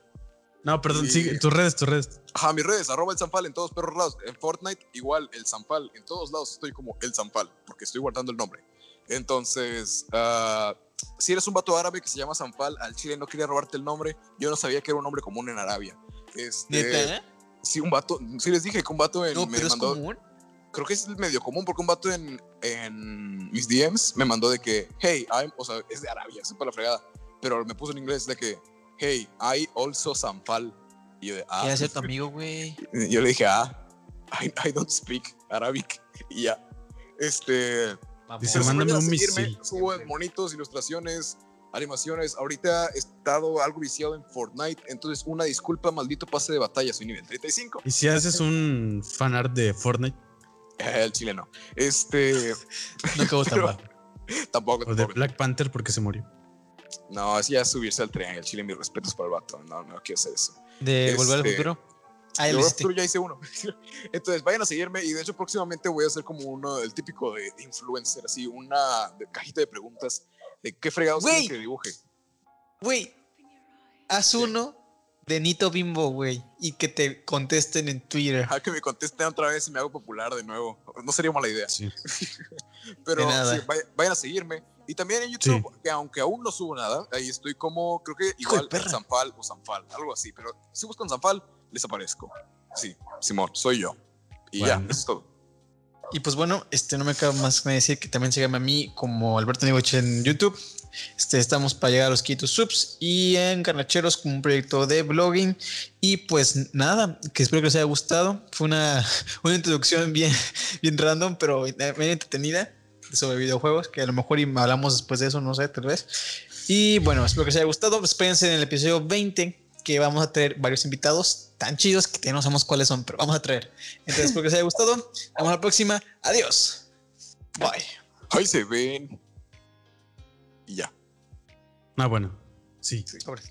No, perdón, Y- sigue tus redes, tus redes. Ajá, mis redes, arroba el Zanfal en todos perros lados. En Fortnite, igual, el Zanfal. En todos lados estoy como el Zanfal, porque estoy guardando el nombre. Entonces, ah, si eres un vato árabe que se llama Zanfal, al chile no quería robarte el nombre. Yo no sabía que era un nombre común en Arabia. Este, ¿Neta? eh? Sí, un vato, sí les dije que un vato en, No, me pero es mandó, común. creo que es medio común porque un vato en, en mis DMs me mandó de que, hey, I'm, o sea, es de Arabia, sepa la fregada, pero me puso en inglés de que, hey, I also Zanfal. Y yo de, ah, ¿Qué hace tu amigo, güey? yo le dije, ah, I, I don't speak Arabic. Y ya. Este. Dice, pues, mándame un seguirme, misil. Subo monitos, ilustraciones, animaciones. Ahorita he estado algo viciado en Fortnite. Entonces, una disculpa, maldito pase de batalla. Soy nivel 35. Y si haces un fanart de Fortnite El chileno. Este. No acabo Pero- bajo. Tampoco, o de tampoco. Black Panther porque se murió. No, así ya subirse al tren. El chile, mis respetos para el vato. No, no quiero hacer eso. ¿De volver al Este, futuro? Ah, ya hice uno. Entonces, vayan a seguirme y de hecho próximamente voy a hacer como uno, el típico de, de influencer, así, una de- cajita de preguntas de qué fregados quieren que dibuje. Güey, haz uno de Nito Bimbo, güey, y que te contesten en Twitter. A que me contesten otra vez y me hago popular de nuevo. No sería mala idea. Sí. Pero sí, vayan a seguirme. Y también en YouTube, que aunque aún no subo nada, ahí estoy como, creo que igual. Zanfal o Zanfal, algo así. Pero si buscan Zanfal, les aparezco. Sí, Simón, soy yo. Y ya, Bueno. eso es todo. Y pues bueno, este no me queda más que decir que también síganme a mí como Alberto Nigoche en YouTube. Este, estamos para llegar a los 500 subs y en Carnacheros como un proyecto de blogging. Y pues nada, que espero que les haya gustado. Fue una, una introducción bien, bien random, pero bien entretenida sobre videojuegos, que a lo mejor y hablamos después de eso, no sé, tal vez. Y bueno, espero que les haya gustado. Espérense en el episodio 20 que vamos a traer varios invitados tan chidos que ya no sabemos cuáles son, pero vamos a traer. Entonces, espero que les haya gustado. Nos vemos a la próxima. Adiós. Bye. Ahí se ven. Y ya. Ah, bueno. Sí. Sobre.